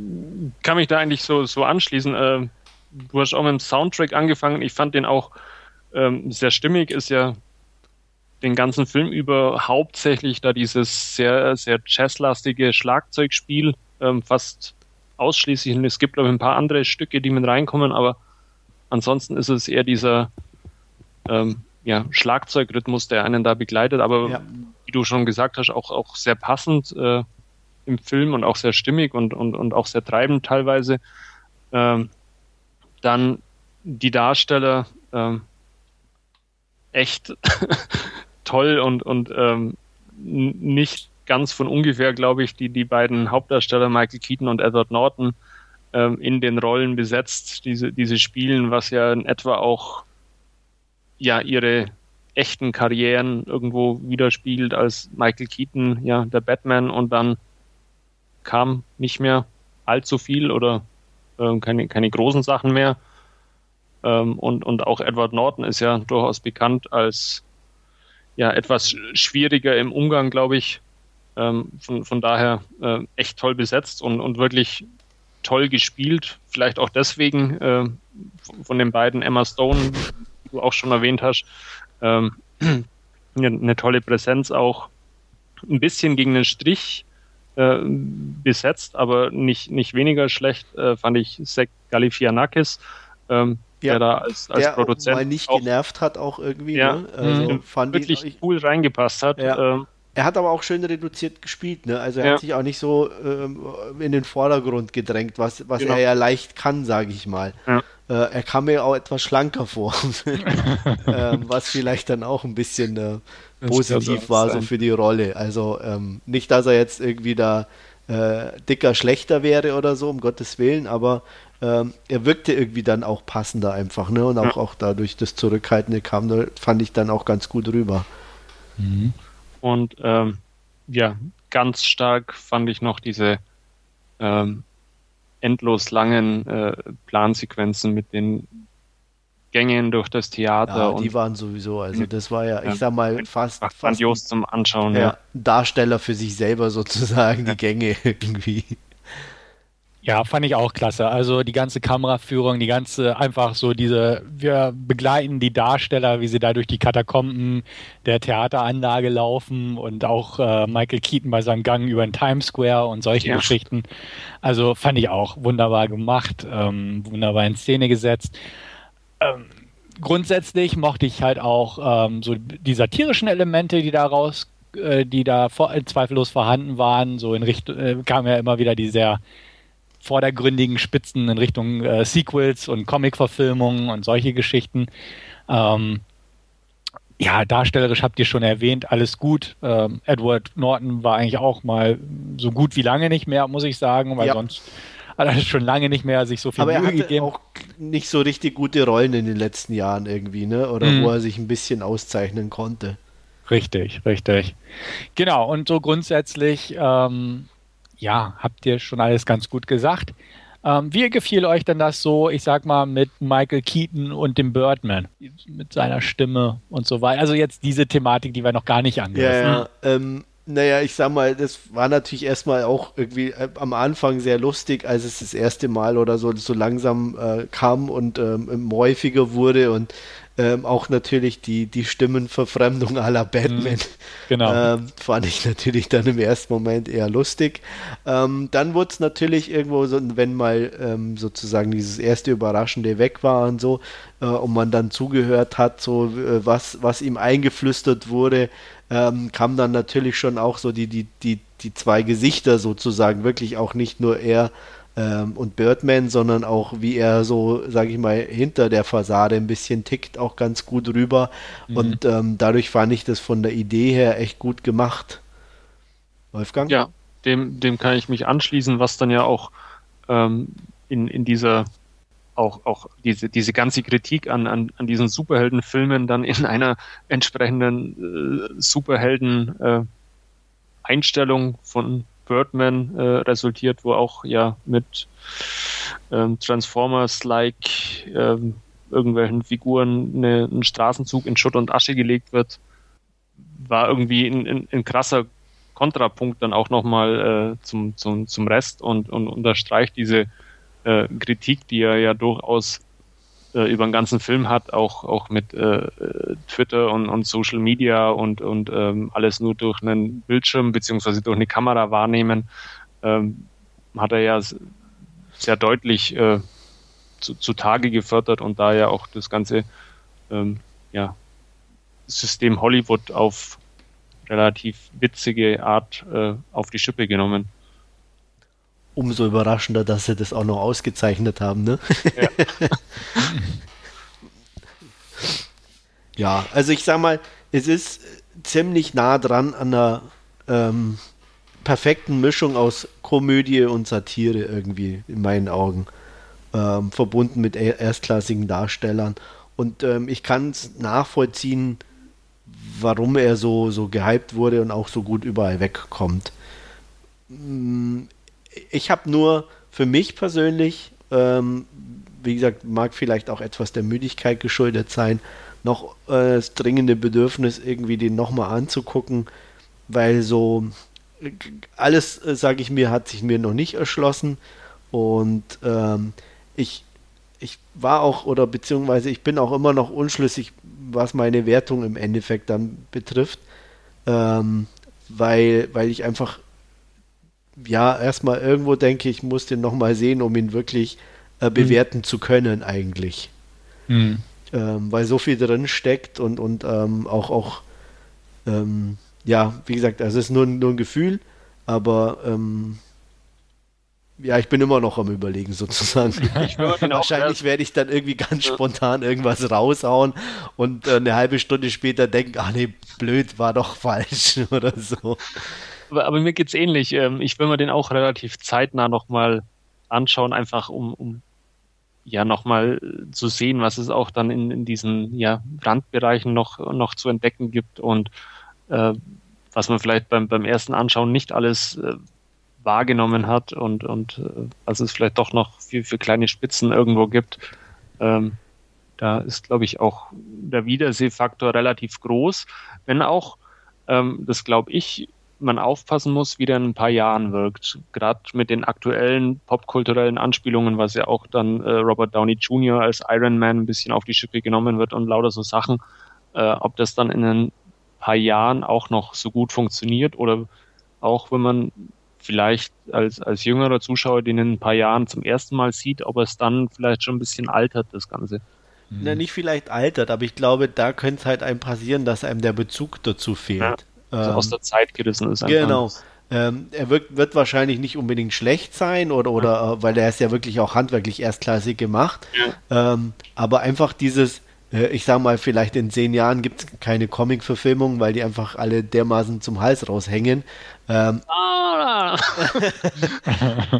kann mich da eigentlich so, so anschließen. Ähm, du hast auch mit dem Soundtrack angefangen. Ich fand den auch ähm, sehr stimmig. Ist ja den ganzen Film über hauptsächlich da dieses sehr, sehr jazzlastige Schlagzeugspiel ähm, fast ausschließlich. Und es gibt auch ein paar andere Stücke, die mit reinkommen, aber ansonsten ist es eher dieser ähm, ja, Schlagzeugrhythmus, der einen da begleitet. Aber ja wie du schon gesagt hast, auch, auch sehr passend äh, im Film und auch sehr stimmig und, und, und auch sehr treibend teilweise. Ähm, dann die Darsteller ähm, echt toll und, und ähm, nicht ganz von ungefähr, glaube ich, die, die beiden Hauptdarsteller Michael Keaton und Edward Norton ähm, in den Rollen besetzt, diese, diese spielen, was ja in etwa auch ja ihre echten Karrieren irgendwo widerspiegelt, als Michael Keaton ja der Batman und dann kam nicht mehr allzu viel oder äh, keine, keine großen Sachen mehr. Ähm, und, und auch Edward Norton ist ja durchaus bekannt als ja etwas schwieriger im Umgang, glaube ich. Ähm, von, von daher äh, echt toll besetzt und, und wirklich toll gespielt. Vielleicht auch deswegen äh, von den beiden Emma Stone, du auch schon erwähnt hast. Ähm, eine, tolle Präsenz auch. Ein bisschen gegen den Strich äh, besetzt, aber nicht, nicht weniger schlecht äh, fand ich Zach Galifianakis, ähm, ja, der da als, als der Produzent mal nicht auch, genervt hat auch irgendwie. Ja, ne? also mhm. fand wirklich ich, cool reingepasst hat. Ja. Ähm, er hat aber auch schön reduziert gespielt, ne? Also er Ja. hat sich auch nicht so ähm, in den Vordergrund gedrängt, was, was Genau. er ja leicht kann, sage ich mal. Ja. Äh, er kam mir auch etwas schlanker vor, ähm, was vielleicht dann auch ein bisschen äh, positiv war sein. so für die Rolle. Also ähm, nicht, dass er jetzt irgendwie da äh, dicker, schlechter wäre oder so, um Gottes Willen, aber ähm, er wirkte irgendwie dann auch passender einfach, ne? Und auch, auch dadurch das Zurückhaltende kam, da fand ich dann auch ganz gut rüber. Und ähm, ja, ganz stark fand ich noch diese ähm, endlos langen äh, Plansequenzen mit den Gängen durch das Theater Ja, und die waren sowieso, also das war ja, Ja. ich sag mal, fast, fast grandios zum Anschauen. ja, Ja. Darsteller für sich selber sozusagen, die Gänge irgendwie. Ja, fand ich auch klasse. Also die ganze Kameraführung, die ganze einfach so diese, wir begleiten die Darsteller, wie sie da durch die Katakomben der Theateranlage laufen und auch äh, Michael Keaton bei seinem Gang über den Times Square und solche Ja. Geschichten. Also fand ich auch wunderbar gemacht, ähm, wunderbar in Szene gesetzt. Ähm, grundsätzlich mochte ich halt auch ähm, so die satirischen Elemente, die daraus, äh, die da vor, äh, zweifellos vorhanden waren. So in Richtung, äh, kamen ja immer wieder die sehr vordergründigen Spitzen in Richtung äh, Sequels und Comic-Verfilmungen und solche Geschichten. Ähm, ja, darstellerisch habt ihr schon erwähnt, alles gut. Ähm, Edward Norton war eigentlich auch mal so gut wie lange nicht mehr, muss ich sagen, weil Ja. sonst hat er schon lange nicht mehr sich so viel Aber er Mühe hatte gegeben. auch nicht so richtig gute Rollen in den letzten Jahren irgendwie, ne? Oder Mhm. wo er sich ein bisschen auszeichnen konnte. Richtig, richtig. Genau, und so grundsätzlich, ähm, ja, habt ihr schon alles ganz gut gesagt. Ähm, wie gefiel euch denn das so, ich sag mal, mit Michael Keaton und dem Birdman? Mit seiner Stimme und so weiter. Also jetzt diese Thematik, die wir noch gar nicht Ja, angerissen ja. Ähm, naja, ich sag mal, das war natürlich erstmal auch irgendwie äh, am Anfang sehr lustig, als es das erste Mal oder so, so langsam äh, kam und ähm, häufiger wurde und ähm, auch natürlich die, die Stimmenverfremdung aller Batman. Genau. Ähm, fand ich natürlich dann im ersten Moment eher lustig. Ähm, dann wurde es natürlich irgendwo so, wenn mal ähm, sozusagen dieses erste Überraschende weg war und so, äh, und man dann zugehört hat, so äh, was, was ihm eingeflüstert wurde, ähm, kam dann natürlich schon auch so die, die, die, die zwei Gesichter sozusagen, wirklich auch nicht nur er ähm, und Birdman, sondern auch wie er so, sage ich mal, hinter der Fassade ein bisschen tickt, auch ganz gut rüber. Und ähm, dadurch fand ich das von der Idee her echt gut gemacht. Wolfgang? Ja, dem, dem kann ich mich anschließen, was dann ja auch ähm, in, in dieser auch, auch diese, diese ganze Kritik an, an, an diesen Superheldenfilmen dann in einer entsprechenden äh, Superhelden äh, Einstellung von Birdman äh, resultiert, wo auch ja mit ähm, Transformers-like ähm, irgendwelchen Figuren eine, ein Straßenzug in Schutt und Asche gelegt wird, war irgendwie ein, krasser Kontrapunkt dann auch nochmal äh, zum, zum, zum Rest und, und unterstreicht diese äh, Kritik, die er ja durchaus äh, über den ganzen Film hat, auch, auch mit äh, Twitter und, und Social Media und, und ähm, alles nur durch einen Bildschirm beziehungsweise durch eine Kamera wahrnehmen, ähm, hat er ja sehr deutlich äh, zu, zutage gefördert und da ja auch das ganze ähm, ja, System Hollywood auf relativ witzige Art äh, auf die Schippe genommen. Umso überraschender, dass sie das auch noch ausgezeichnet haben, ne? Ja. Ja, also ich sag mal, es ist ziemlich nah dran an einer ähm, perfekten Mischung aus Komödie und Satire irgendwie, in meinen Augen. Ähm, verbunden mit er- erstklassigen Darstellern. Und ähm, ich kann es nachvollziehen, warum er so, so gehypt wurde und auch so gut überall wegkommt. Ich habe nur für mich persönlich, ähm, wie gesagt, mag vielleicht auch etwas der Müdigkeit geschuldet sein, noch äh, das dringende Bedürfnis, irgendwie den nochmal anzugucken, weil so alles, äh, sage ich mir, hat sich mir noch nicht erschlossen. Und ähm, ich, ich war auch oder beziehungsweise ich bin auch immer noch unschlüssig, was meine Wertung im Endeffekt dann betrifft, ähm, weil, weil ich einfach ja erstmal irgendwo denke, ich muss den nochmal sehen, um ihn wirklich äh, mhm. bewerten mhm. zu können eigentlich. Mhm. Ähm, weil so viel drin steckt und, und ähm, auch, auch ähm, ja, wie gesagt, also es ist nur, nur ein Gefühl, aber ähm, ja, ich bin immer noch am Überlegen sozusagen. Wahrscheinlich werde ich dann irgendwie ganz spontan irgendwas raushauen und äh, eine halbe Stunde später denken, ah nee, blöd, war doch falsch oder so. Aber, mir geht's ähnlich. Ähm, ich will mir den auch relativ zeitnah nochmal anschauen, einfach um, um ja nochmal zu sehen, was es auch dann in, in diesen ja, Randbereichen noch, noch zu entdecken gibt und äh, was man vielleicht beim, beim ersten Anschauen nicht alles äh, wahrgenommen hat und, und äh, was es vielleicht doch noch für, für kleine Spitzen irgendwo gibt. Ähm, da ist, glaube ich, auch der Wiedersehfaktor relativ groß, wenn auch, ähm, das glaube ich, man aufpassen muss, wie der in ein paar Jahren wirkt. Gerade mit den aktuellen popkulturellen Anspielungen, was ja auch dann äh, Robert Downey Jr. als Iron Man ein bisschen auf die Schippe genommen wird und lauter so Sachen, äh, ob das dann in ein paar Jahren auch noch so gut funktioniert oder auch wenn man vielleicht als, als jüngerer Zuschauer den in ein paar Jahren zum ersten Mal sieht, ob es dann vielleicht schon ein bisschen altert, das Ganze. Na, nicht vielleicht altert, aber ich glaube, da könnte es halt einem passieren, dass einem der Bezug dazu fehlt. Ja, also ähm, aus der Zeit gerissen ist. Genau. Ähm, er wird, wird, wahrscheinlich nicht unbedingt schlecht sein oder, oder ja. äh, weil er ist ja wirklich auch handwerklich erstklassig gemacht. Ja. Ähm, aber einfach dieses, äh, ich sag mal, vielleicht in zehn Jahren gibt es keine Comic-Verfilmung, weil die einfach alle dermaßen zum Hals raushängen. Ähm, ah.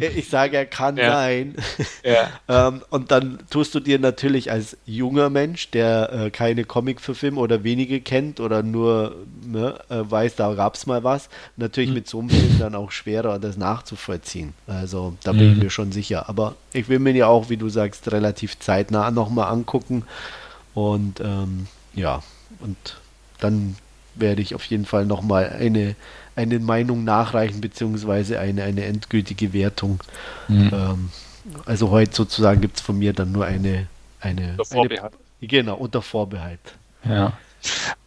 ich sage, er kann ja. sein. Ja. ähm, und dann tust du dir natürlich als junger Mensch, der äh, keine Comic-Verfilmung oder wenige kennt oder nur ne, äh, weiß, da gab es mal was, natürlich mhm. mit so einem Film dann auch schwerer, das nachzuvollziehen. Also da bin mhm. ich mir schon sicher. Aber ich will mir ja auch, wie du sagst, relativ zeitnah nochmal angucken. Und ähm, ja, und dann werde ich auf jeden Fall nochmal eine, eine Meinung nachreichen, beziehungsweise eine, eine endgültige Wertung. Mhm. Ähm, also heute sozusagen gibt es von mir dann nur eine, eine, unter Vorbehalt. Eine, genau, unter Vorbehalt. Ja.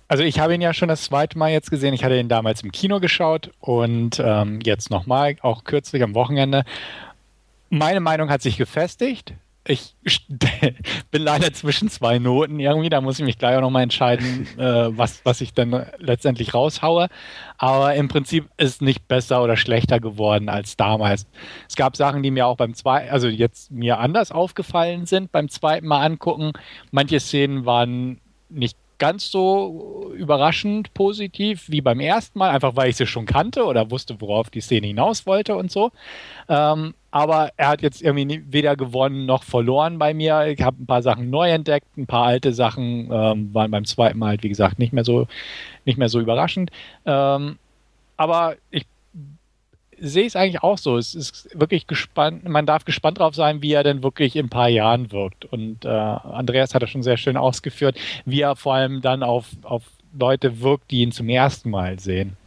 Also ich habe ihn ja schon das zweite Mal jetzt gesehen. Ich hatte ihn damals im Kino geschaut und ähm, jetzt nochmal, auch kürzlich am Wochenende. Meine Meinung hat sich gefestigt ich bin leider zwischen zwei Noten irgendwie. Da muss ich mich gleich auch nochmal entscheiden, äh, was, was ich dann letztendlich raushaue. Aber im Prinzip ist es nicht besser oder schlechter geworden als damals. Es gab Sachen, die mir auch beim zweiten, also jetzt mir anders aufgefallen sind beim zweiten Mal angucken. Manche Szenen waren nicht ganz so überraschend positiv wie beim ersten Mal, einfach weil ich sie schon kannte oder wusste, worauf die Szene hinaus wollte und so. Ähm, aber er hat jetzt irgendwie weder gewonnen noch verloren bei mir. Ich habe ein paar Sachen neu entdeckt, ein paar alte Sachen ähm, waren beim zweiten Mal halt, wie gesagt, nicht mehr so, nicht mehr so überraschend. Ähm, aber ich sehe es eigentlich auch so. Es ist wirklich gespannt, man darf gespannt drauf sein, wie er denn wirklich in ein paar Jahren wirkt. Und äh, Andreas hat das schon sehr schön ausgeführt, wie er vor allem dann auf, auf Leute wirkt, die ihn zum ersten Mal sehen.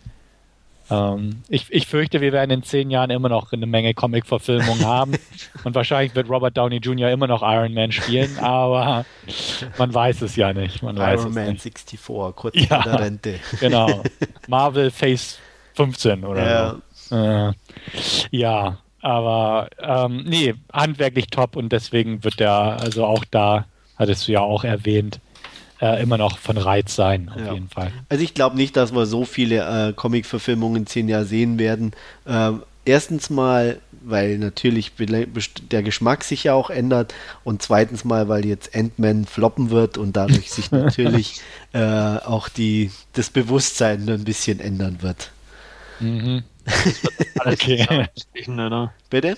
Ähm, ich, ich fürchte, wir werden in zehn Jahren immer noch eine Menge Comic-Verfilmungen haben und wahrscheinlich wird Robert Downey Jr. immer noch Iron Man spielen, aber man weiß es ja nicht. Man Iron Man nicht. 64, kurz ja, vor der Rente. genau. Marvel Phase 15 oder ja. so. Äh, ja, aber ähm, nee, handwerklich top und deswegen wird der, also auch da, hattest du ja auch erwähnt, äh, immer noch von Reiz sein, auf ja. jeden Fall. Also ich glaube nicht, dass wir so viele äh, Comic-Verfilmungen in zehn Jahren sehen werden. Äh, erstens mal, weil natürlich der Geschmack sich ja auch ändert und zweitens mal, weil jetzt Ant-Man floppen wird und dadurch sich natürlich äh, auch die, das Bewusstsein ein bisschen ändern wird. Mhm. Okay. Bitte?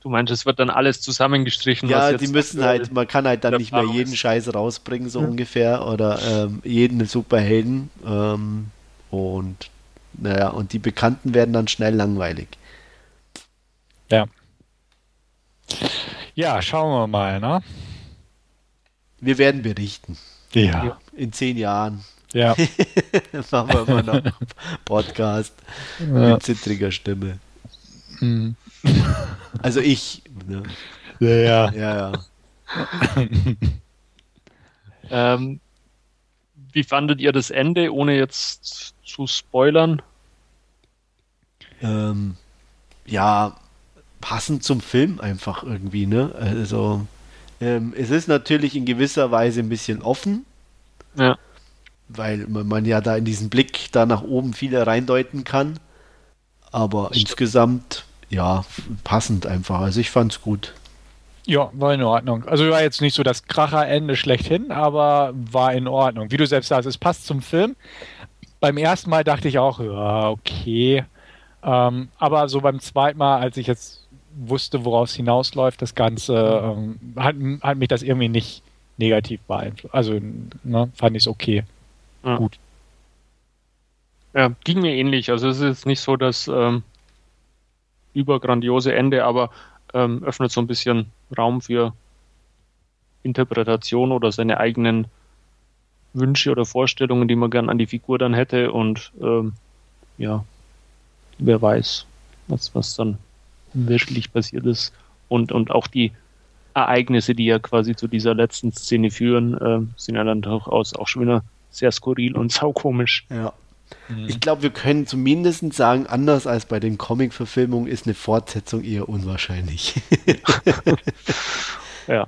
Du meinst, es wird dann alles zusammengestrichen? Ja, die müssen halt, man kann halt dann nicht mehr jeden ist. Scheiß rausbringen, so ja. ungefähr, oder ähm, jeden Superhelden. Ähm, und naja, und die Bekannten werden dann schnell langweilig. Ja. Ja, schauen wir mal, ne? Wir werden berichten. Ja. In zehn Jahren. Ja. machen wir immer noch Podcast ja. mit zittriger Stimme. Mhm. Also ich. Ne? Ja, ja. ja, ja. ähm, wie fandet ihr das Ende, ohne jetzt zu spoilern? Ähm, ja, passend zum Film einfach irgendwie, ne? Also, ähm, es ist natürlich in gewisser Weise ein bisschen offen. Ja. Weil man ja da in diesen Blick da nach oben viel reindeuten kann. Aber Stimmt. insgesamt, ja, passend einfach. Also ich fand's gut. Ja, war in Ordnung. Also war jetzt nicht so das Kracherende schlechthin, aber war in Ordnung. Wie du selbst sagst, es passt zum Film. Beim ersten Mal dachte ich auch, ja, okay. Ähm, aber so beim zweiten Mal, als ich jetzt wusste, woraus hinausläuft, das Ganze, ähm, hat, hat, mich das irgendwie nicht negativ beeinflusst. Also ne, fand ich es okay. Ja. Gut. Ja, ging mir ähnlich. Also es ist nicht so das ähm, übergrandiose Ende, aber ähm, öffnet so ein bisschen Raum für Interpretation oder seine eigenen Wünsche oder Vorstellungen, die man gern an die Figur dann hätte und ähm, ja, wer weiß, was, was dann wirklich passiert ist und, und auch die Ereignisse, die ja quasi zu dieser letzten Szene führen, äh, sind ja dann durchaus auch schon wieder sehr skurril und saukomisch. Ja. Mhm. Ich glaube, wir können zumindest sagen, anders als bei den Comic-Verfilmungen ist eine Fortsetzung eher unwahrscheinlich. ja.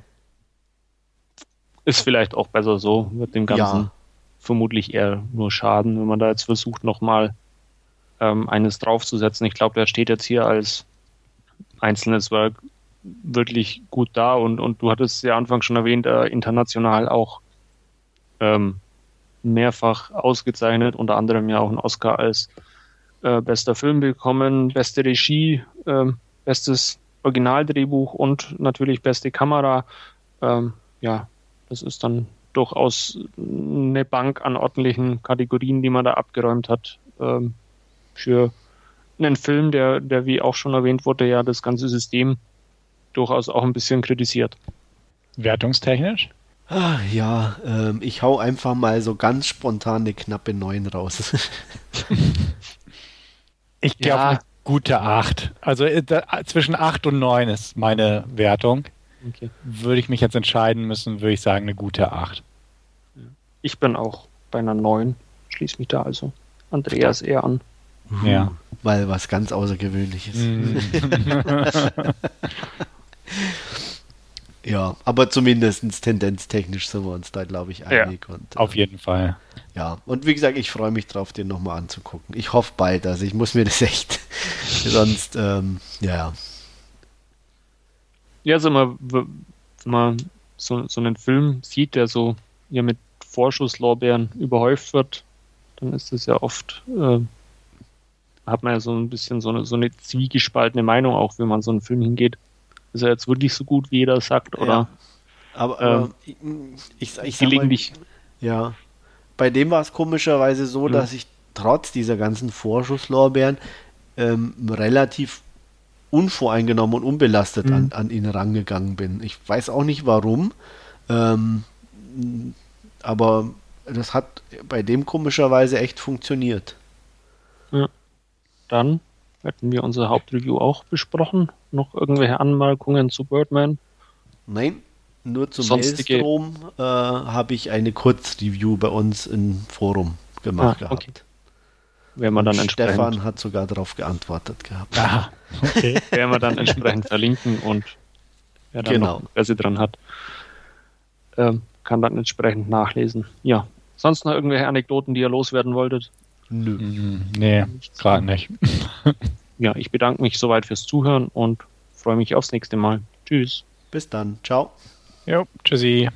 Ist vielleicht auch besser so, wird dem Ganzen ja. vermutlich eher nur schaden, wenn man da jetzt versucht, nochmal ähm, eines draufzusetzen. Ich glaube, der steht jetzt hier als einzelnes Werk wirklich gut da und, und du hattest ja Anfang schon erwähnt, äh, international auch ähm, mehrfach ausgezeichnet, unter anderem ja auch einen Oscar als äh, bester Film bekommen, beste Regie, äh, bestes Originaldrehbuch und natürlich beste Kamera. Ähm, ja, das ist dann durchaus eine Bank an ordentlichen Kategorien, die man da abgeräumt hat ähm, für einen Film, der, der, wie auch schon erwähnt wurde, ja das ganze System durchaus auch ein bisschen kritisiert. Wertungstechnisch? Ah, ja, ähm, ich hau einfach mal so ganz spontan eine knappe 9 raus. ich gehe ja. auf eine gute 8. Also äh, da, zwischen 8 und 9 ist meine Wertung. Okay. Würde ich mich jetzt entscheiden müssen, würde ich sagen, eine gute 8. Ich bin auch bei einer 9. Schließe mich da also Andreas eher an. Ja. Weil was ganz Außergewöhnliches. Ja, aber zumindest tendenztechnisch sind wir uns da, glaube ich, einig. Ja, und, äh, auf jeden Fall. Ja, und wie gesagt, ich freue mich drauf, den nochmal anzugucken. Ich hoffe bald, also ich muss mir das echt, sonst, ähm, ja. Ja, also man, wenn man so, so einen Film sieht, der so ja mit Vorschusslorbeeren überhäuft wird, dann ist das ja oft, äh, hat man ja so ein bisschen so eine, so eine zwiegespaltene Meinung auch, wenn man so einen Film hingeht ist er jetzt wirklich so gut, wie jeder sagt, oder? Ja. Aber, aber ähm, ich, ich, ich. Mal, ja. Bei dem war es komischerweise so, mhm. dass ich trotz dieser ganzen Vorschusslorbeeren ähm, relativ unvoreingenommen und unbelastet mhm. an, an ihn rangegangen bin. Ich weiß auch nicht warum, ähm, aber das hat bei dem komischerweise echt funktioniert. Ja. Dann hätten wir unser Hauptreview auch besprochen. Noch irgendwelche Anmerkungen zu Birdman? Nein, nur zum Sonstige... Maelstrom äh, habe ich eine Kurzreview bei uns im Forum gemacht ah, okay. gehabt. Werden wir dann entsprechend... Stefan hat sogar darauf geantwortet gehabt. Ah, okay. Werden wir dann entsprechend verlinken und wer da genau. noch Interesse dran hat, ähm, kann dann entsprechend nachlesen. Ja, sonst noch irgendwelche Anekdoten, die ihr loswerden wolltet? Nö. Mhm. Nee, gerade nicht. ja, ich bedanke mich soweit fürs Zuhören und freue mich aufs nächste Mal. Tschüss. Bis dann. Ciao. Jo, tschüssi.